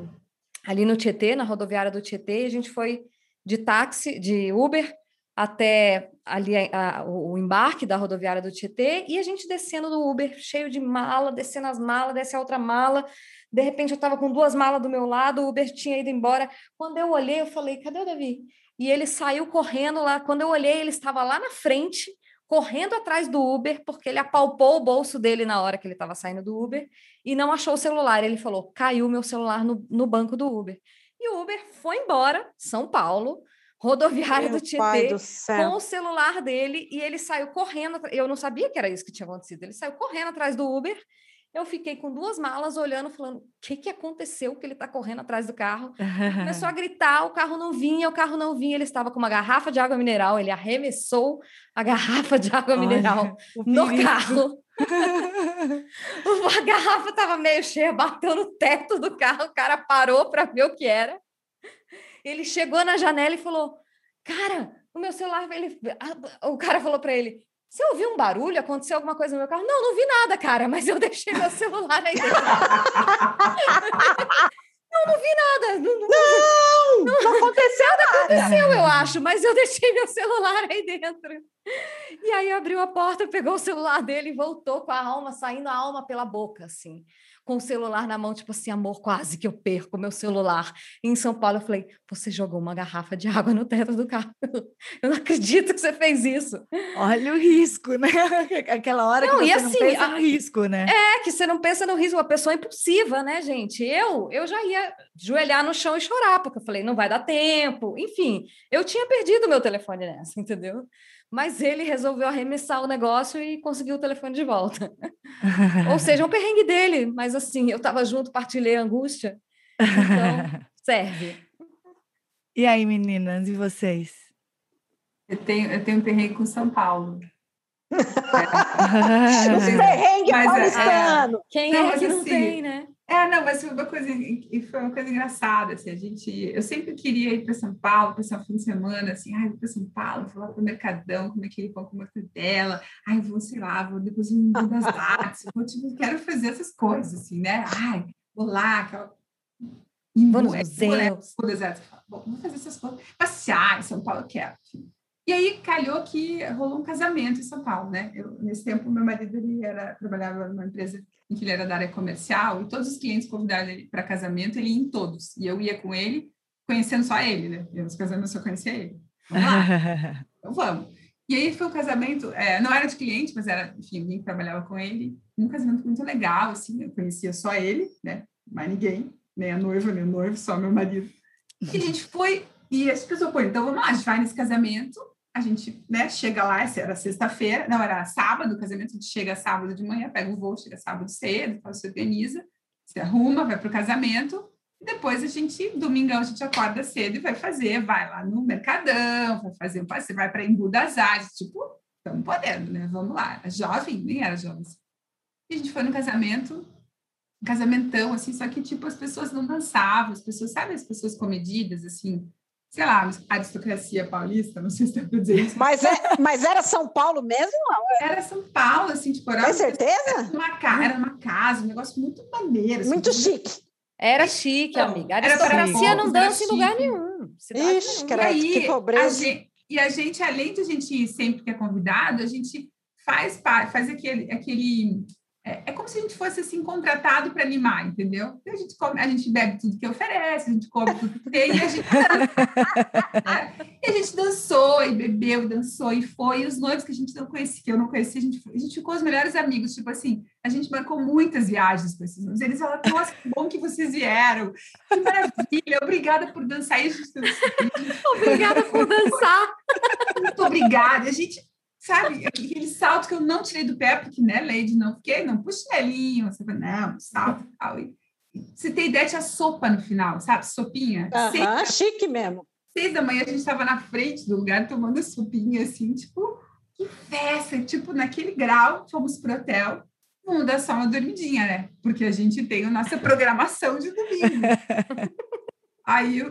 ali no Tietê, na rodoviária do Tietê, e a gente foi de táxi, de Uber, até ali a, a, o embarque da rodoviária do Tietê, e a gente descendo do Uber, cheio de mala, descendo as malas, desce a outra mala, de repente eu estava com duas malas do meu lado, o Uber tinha ido embora. Quando eu olhei, eu falei: cadê o Davi? E ele saiu correndo lá. Quando eu olhei, ele estava lá na frente, correndo atrás do Uber, porque ele apalpou o bolso dele na hora que ele estava saindo do Uber e não achou o celular. Ele falou: caiu meu celular no, no banco do Uber. E o Uber foi embora, São Paulo, rodoviária Meu do Tietê, do com o celular dele, e ele saiu correndo. Eu não sabia que era isso que tinha acontecido. Ele saiu correndo atrás do Uber eu fiquei com duas malas olhando, falando: o que, que aconteceu que ele está correndo atrás do carro? Começou a gritar, o carro não vinha, o carro não vinha. Ele estava com uma garrafa de água mineral, ele arremessou a garrafa de água Olha, mineral no carro. a garrafa estava meio cheia, bateu no teto do carro, o cara parou para ver o que era. Ele chegou na janela e falou: Cara, o meu celular. Ele... O cara falou para ele: você ouviu um barulho? Aconteceu alguma coisa no meu carro? Não, não vi nada, cara, mas eu deixei meu celular aí dentro. não, não vi nada. Não, não, não, não, não aconteceu nada. Aconteceu, eu acho, mas eu deixei meu celular aí dentro. E aí abriu a porta, pegou o celular dele e voltou com a alma, saindo a alma pela boca, assim com o celular na mão, tipo assim, amor, quase que eu perco meu celular. E em São Paulo eu falei, você jogou uma garrafa de água no teto do carro. Eu não acredito que você fez isso. Olha o risco, né? Aquela hora não, que você assim, não pensa a... no risco, né? É, que você não pensa no risco, uma pessoa impulsiva, né, gente? Eu, eu já ia joelhar no chão e chorar, porque eu falei, não vai dar tempo. Enfim, eu tinha perdido meu telefone nessa, entendeu? Mas ele resolveu arremessar o negócio e conseguiu o telefone de volta. Ou seja, um perrengue dele, mas assim, eu estava junto, partilhei a angústia, então serve. E aí, meninas, e vocês? Eu tenho, eu tenho um perrengue com São Paulo. É. um perrengue mas, paulistano. É, Quem não, é que não assim, tem, né? É, não, mas foi uma coisa, foi uma coisa engraçada, assim, a gente, eu sempre queria ir para São Paulo, passar um fim de semana, assim, ai, vou para São Paulo, vou lá para o Mercadão, comer aquele pão com mortadela, ai, vou, sei lá, vou depois um das artes, vou, tipo, quero fazer essas coisas, assim, né, ai, vou lá, aquela... Vou museus. Vou, deserto, vou fazer essas coisas, passear em São Paulo, quero, enfim. E aí calhou que rolou um casamento em São Paulo, né? Eu, nesse tempo, meu marido ele era, trabalhava numa empresa em que ele era da área comercial, e todos os clientes convidaram ele para casamento, ele ia em todos. E eu ia com ele, conhecendo só ele, né? Eu nos casamentos só conhecia ele. Vamos lá, então vamos. E aí foi um casamento, é, não era de cliente, mas era, enfim, alguém que trabalhava com ele. Um casamento muito legal, assim, eu conhecia só ele, né? Mais ninguém, nem a noiva, nem o noivo, só meu marido. E a gente foi, e as pessoas, pô, então vamos lá, a gente vai nesse casamento, a gente, né, chega lá, era sexta-feira, não, era sábado, o casamento, a gente chega sábado de manhã, pega o voo, chega sábado cedo, se organiza, se arruma, vai para o casamento, depois a gente, domingão, a gente acorda cedo e vai fazer, vai lá no Mercadão, vai fazer um passeio, vai para Embu das Artes, tipo, estamos podendo, né? Vamos lá. Jovem, nem era jovem. E a gente foi no casamento, um casamentão, assim, só que, tipo, as pessoas não dançavam, as pessoas, sabe, as pessoas comedidas, assim, sei lá, aristocracia paulista, não sei se dá para dizer isso. Mas, é, mas era São Paulo mesmo? Era São Paulo, assim, tipo, era... Tem certeza? Era uma, era uma casa, um negócio muito maneiro. Assim, muito chique. Era chique, então, amiga. A aristocracia não dança em lugar nenhum. Ixi, cara, que pobreza. A gente, e a gente, além de a gente ir sempre que é convidado, a gente faz, faz aquele, aquele é, é, como se a gente fosse assim contratado para animar, entendeu? Então, a gente come, a gente bebe tudo que oferece, a gente come tudo que tem e a gente e a gente dançou e bebeu, dançou e foi. E os noivos que a gente não conhecia, que eu não conhecia, a gente, a gente ficou os melhores amigos. Tipo assim, a gente marcou muitas viagens com esses noivos. Eles falaram, nossa, que bom que vocês vieram. Que maravilha, obrigada por dançar. E a gente, obrigada por dançar. Muito obrigada. A gente sabe, aquele salto que eu não tirei do pé, porque, né, Lady, não fiquei, não, puxa chinelinho, você fala, não, salto e tal. E, você tem ideia, tinha sopa no final, sabe? Sopinha. Aham, chique mesmo. Seis da manhã a gente estava na frente do lugar tomando sopinha, assim, tipo, que festa! Tipo, naquele grau, fomos pro hotel, vamos dar só uma dormidinha, né? Porque a gente tem a nossa programação de domingo. Aí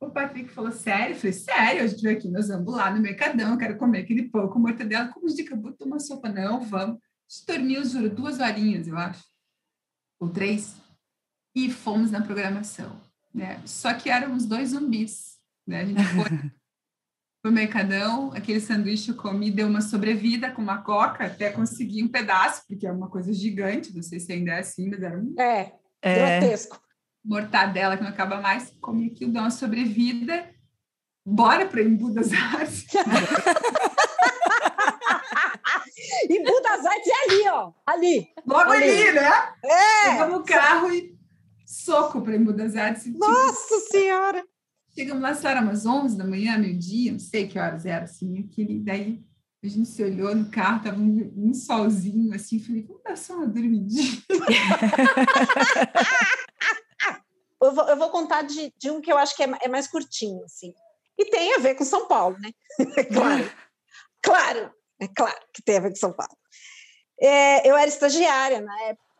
o Patrick falou, sério? Eu falei, sério, a gente veio aqui, nós vamos lá no Mercadão, quero comer aquele pão com mortadela. Como dica, botou uma sopa? Não, vamos. A gente dormiu, juro, duas horinhas, eu acho. Ou três. E fomos na programação. Né? Só que éramos dois zumbis. Né? A gente foi pro Mercadão, aquele sanduíche eu comi, deu uma sobrevida com uma coca, até consegui um pedaço, porque é uma coisa gigante, não sei se ainda é assim, mas era um... É, é. grotesco mortadela que não acaba mais, come aquilo, dá uma sobrevida, bora para Embu das Artes. Embu das Artes é ali, ó, ali. Logo ali, ali né? É. Pegamos o carro e soco para Embu das Artes. Tipo, Nossa Senhora! Chegamos lá, era umas 11 da manhã, meio-dia, não sei que horas era, assim, aquele, daí a gente se olhou no carro, tava um, um solzinho, assim, falei, vamos dar só uma dormidinha. eu vou, eu vou contar de, de, um que eu acho que é, é, mais curtinho, assim. E tem a ver com São Paulo, né? claro. claro, é claro que tem a ver com São Paulo. É, eu era estagiária na época,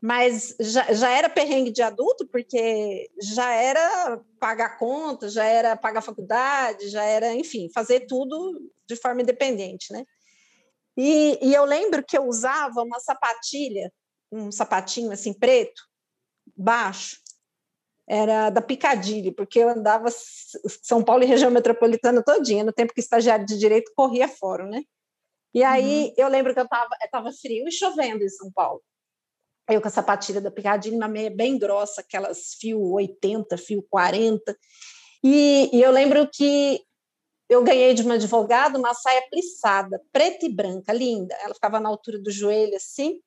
mas já, já era perrengue de adulto, porque já era pagar conta, já era pagar faculdade, já era, enfim, fazer tudo de forma independente, né? E, e eu lembro que eu usava uma sapatilha, um sapatinho assim preto, baixo, era da Picadilly, porque eu andava São Paulo e região metropolitana todinha, no tempo que estagiário de direito corria fora, né? E aí uhum. eu lembro que eu estava tava frio e chovendo em São Paulo. Eu com a sapatilha da Picadilly, uma meia bem grossa, aquelas fio 80, fio 40. E, e eu lembro que eu ganhei de uma advogada uma saia plissada, preta e branca, linda. Ela ficava na altura do joelho, assim.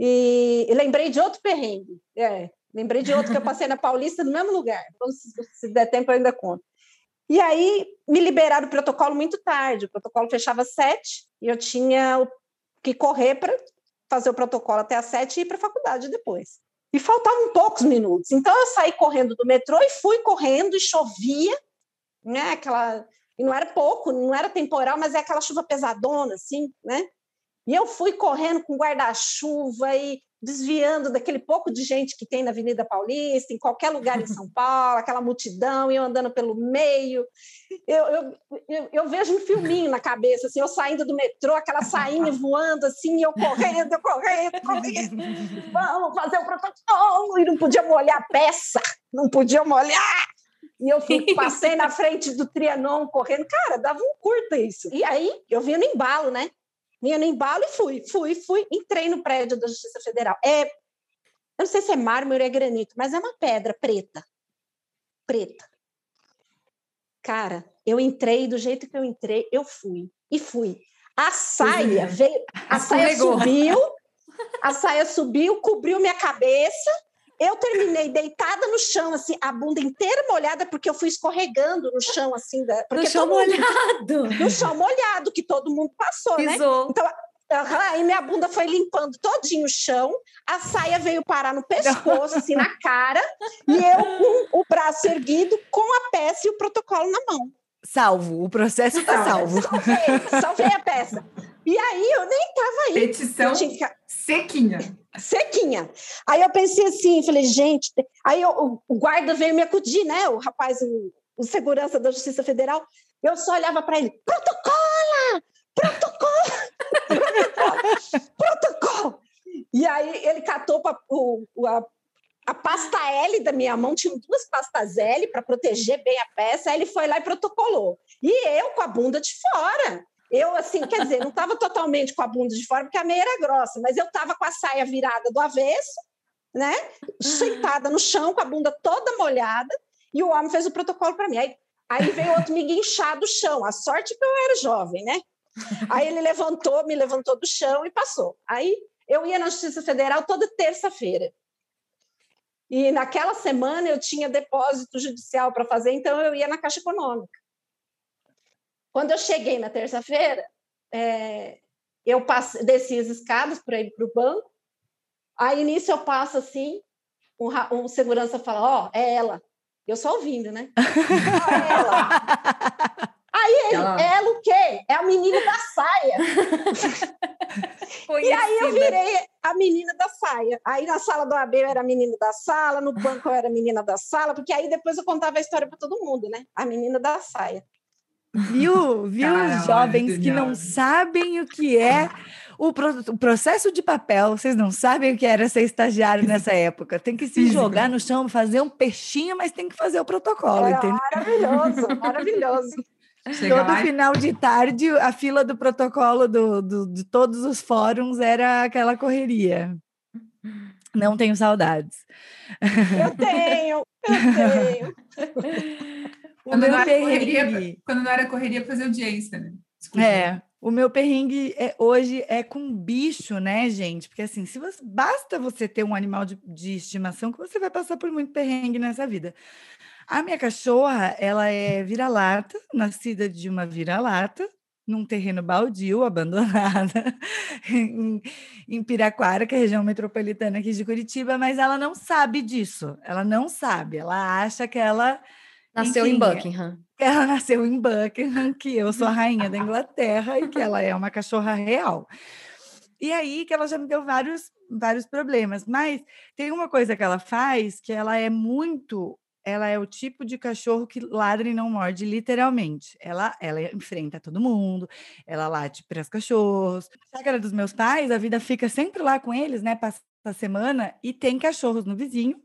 E, e lembrei de outro perrengue. É, Lembrei de outro que eu passei na Paulista, no mesmo lugar. Então, se, se der tempo, eu ainda conto. E aí, me liberaram o protocolo muito tarde. O protocolo fechava às sete e eu tinha que correr para fazer o protocolo até às sete e ir para a faculdade depois. E faltavam poucos minutos. Então, eu saí correndo do metrô e fui correndo e chovia, né? Aquela... E não era pouco, não era temporal, mas é aquela chuva pesadona, assim, né? E eu fui correndo com guarda-chuva e desviando daquele pouco de gente que tem na Avenida Paulista, em qualquer lugar em São Paulo, aquela multidão, e eu andando pelo meio. Eu, eu, eu, eu, vejo um filminho na cabeça, assim, eu saindo do metrô, aquela sainha voando, assim, eu correndo, eu correndo, correndo. Vamos fazer o protocolo! E não podia molhar a peça, não podia molhar! E eu fui, passei na frente do Trianon correndo. Cara, dava um curto isso. E aí, eu vinha no embalo, né? Vinha no embalo e fui, fui, fui, entrei no prédio da Justiça Federal. É, eu não sei se é mármore ou é granito, mas é uma pedra preta. Preta. Cara, eu entrei do jeito que eu entrei, eu fui. e fui. A saia veio, a saia subiu, a saia subiu, cobriu minha cabeça. Eu terminei deitada no chão, assim, a bunda inteira molhada, porque eu fui escorregando no chão, assim. Da, no chão molhado! Mundo, no chão molhado, que todo mundo passou, né? Pisou. né? Então, Aí minha bunda foi limpando todinho o chão, a saia veio parar no pescoço, assim, na cara, e eu com o braço erguido, com a peça e o protocolo na mão. Salvo, o processo está salvo. Salvei, salvei a peça. E aí eu nem estava aí. Petição tinha... sequinha. Sequinha. Aí eu pensei assim, falei, gente. Aí eu, o, guarda veio me acudir, né? O rapaz, o, o segurança da Justiça Federal. Eu só olhava para ele: protocola! Protocolo! protocolo! protocolo! E aí ele catou o, a, a pasta L da minha mão, tinha duas pastas L para proteger bem a peça, aí ele foi lá e protocolou. E eu com a bunda de fora. Eu, assim, quer dizer, não estava totalmente com a bunda de fora, porque a meia era grossa, mas eu estava com a saia virada do avesso, né? Sentada no chão, com a bunda toda molhada, e o homem fez o protocolo para mim. Aí, aí veio outro me guinchar do chão. A sorte que eu era jovem, né? Aí ele levantou, me levantou do chão e passou. Aí eu ia na Justiça Federal toda terça-feira. E naquela semana eu tinha depósito judicial para fazer, então eu ia na Caixa Econômica. Quando eu cheguei na terça-feira, é, eu passe, desci as escadas para ir para o banco. Aí, nisso, eu passo assim, um, um segurança fala: Ó, oh, é ela. Eu só ouvindo, né? oh, é ela. Aí ele, ela... ela o quê? É a menina da saia. e aí eu virei a menina da saia. Aí na sala do AB eu era a menina da sala, no banco eu era a menina da sala, porque aí depois eu contava a história para todo mundo, né? A menina da saia. Viu? Viu os jovens que não sabem o que é o, pro, o, processo de papel. Vocês não sabem o que era ser estagiário nessa época. Tem que se Física. jogar no chão, fazer um peixinho, mas tem que fazer o protocolo. Era maravilhoso, maravilhoso. Chega Todo final de tarde, a fila do protocolo do, do, de todos os fóruns era aquela correria. Não tenho saudades. Eu tenho, eu tenho. quando, não correria, quando não era correria, fazer audiência, né? Desculpa. É, o meu perrengue é, hoje é com bicho, né, gente? Porque assim, se você, basta você ter um animal de, de estimação que você vai passar por muito perrengue nessa vida. A minha cachorra, ela é vira-lata, nascida de uma vira-lata, num terreno baldio, abandonada, em, em Piraquara, que é a região metropolitana aqui de Curitiba, mas ela não sabe disso. Ela não sabe. Ela acha que ela Nasceu enfim, em Buckingham. Ela nasceu em Buckingham, que eu sou a rainha da Inglaterra e que ela é uma cachorra real. E aí que ela já me deu vários, vários problemas. Mas tem uma coisa que ela faz que ela é muito ela é o tipo de cachorro que ladra e não morde, literalmente. Ela, ela enfrenta todo mundo, ela late para os cachorros. Na chácara dos meus pais, a vida fica sempre lá com eles, né? Passa a semana e tem cachorros no vizinho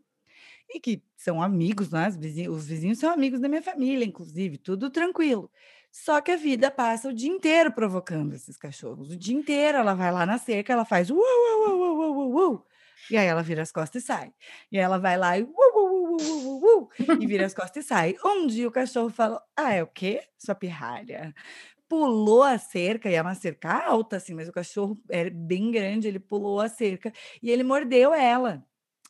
e que são amigos, né? Os vizinhos, os vizinhos são amigos da minha família, inclusive, tudo tranquilo. Só que a vida passa o dia inteiro provocando esses cachorros. O dia inteiro ela vai lá na cerca, ela faz uau, uau, uau, uau, uau, uau, e aí ela vira as costas e sai. E ela vai lá e uau, uh, e vira as costas e sai. Um dia o cachorro falou: Ah, é o quê? Sua pirralha. Pulou a cerca, e é uma cerca alta, assim, mas o cachorro é bem grande, ele pulou a cerca e ele mordeu ela.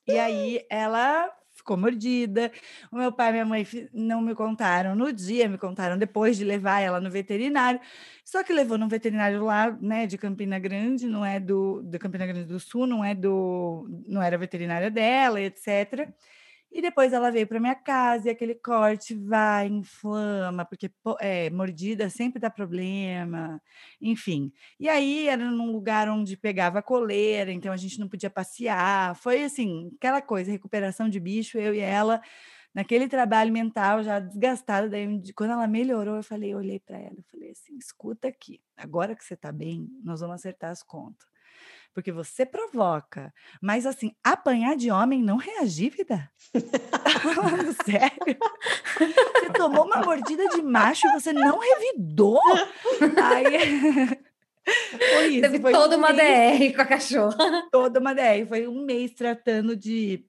E aí ela ficou mordida. O meu pai e minha mãe não me contaram no dia, me contaram depois de levar ela no veterinário. Só que levou no veterinário lá, né, de Campina Grande, não é do de Campina Grande do Sul, não é do não era veterinária dela, etc. E depois ela veio para minha casa e aquele corte vai, inflama, porque é, mordida sempre dá problema, enfim. E aí era num lugar onde pegava coleira, então a gente não podia passear. Foi assim, aquela coisa, recuperação de bicho, eu e ela, naquele trabalho mental já desgastada. Daí, quando ela melhorou, eu falei, eu olhei para ela, eu falei assim: escuta aqui, agora que você está bem, nós vamos acertar as contas porque você provoca. Mas assim, apanhar de homem não reagir, vida? Tá falando sério? Você tomou uma mordida de macho e você não revidou? Aí. Foi isso. Teve foi toda um uma mês, DR com a cachorra. Toda uma DR. Foi um mês tratando de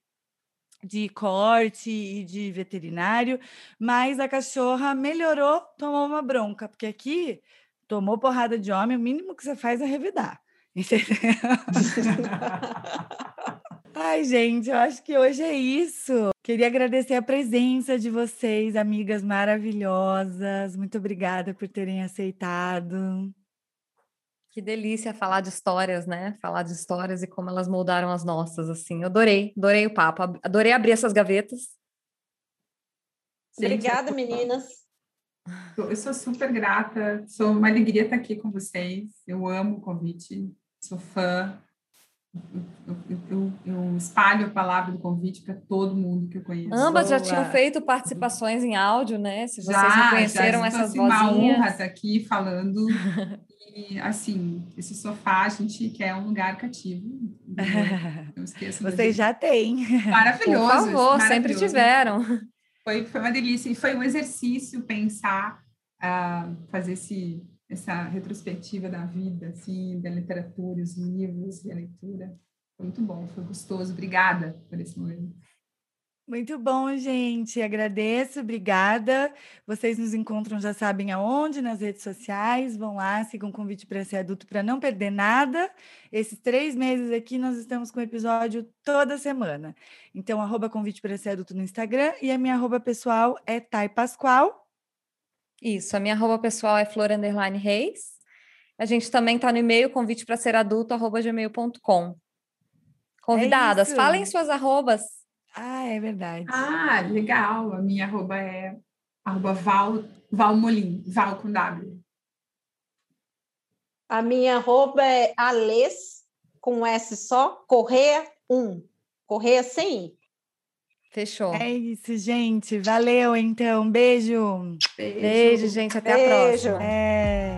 de corte e de veterinário, mas a cachorra melhorou, tomou uma bronca, porque aqui tomou porrada de homem, o mínimo que você faz é revidar. Entendeu? Ai, gente, eu acho que hoje é isso. Queria agradecer a presença de vocês, amigas maravilhosas. Muito obrigada por terem aceitado. Que delícia falar de histórias, né? Falar de histórias e como elas moldaram as nossas, assim. Eu adorei, adorei o papo, adorei abrir essas gavetas. Obrigada, meninas. Eu sou super grata, sou uma alegria estar aqui com vocês. Eu amo o convite, sou fã, eu, eu, eu, espalho a palavra do convite para todo mundo que eu conheço. Ambas já tinham feito participações em áudio, né? Se vocês já, reconheceram já, essas assim, vozinhas. uma honra estar aqui falando. e, assim, esse sofá a gente quer um lugar cativo. Não esqueça. Vocês já têm. Maravilhoso. Por favor, sempre tiveram. Foi, foi uma delícia. E foi um exercício pensar, uh, fazer esse essa retrospectiva da vida, assim, da literatura, os livros e a leitura. Foi muito bom, foi gostoso. Obrigada por esse momento. Muito bom, gente. Agradeço, obrigada. Vocês nos encontram, já sabem aonde, nas redes sociais. Vão lá, sigam o convite para ser adulto para não perder nada. Esses três meses aqui nós estamos com episódio toda semana. Então, arroba convite para ser adulto no Instagram e a minha arroba pessoal é Thay Pascoal. Isso, a minha arroba pessoal é flor underline reis. A gente também está no e-mail convite para ser adulto, arroba gmail.com. Convidadas, é falem suas arrobas. Ah, é verdade. Ah, legal. A minha arroba é arroba Val, Valmolim, Val com W. A minha arroba é Ales, com S só, Correia 1. Correia sem I. Fechou. É isso, gente. Valeu, então. Beijo. Beijo, Beijo gente. Até Beijo. a próxima. É.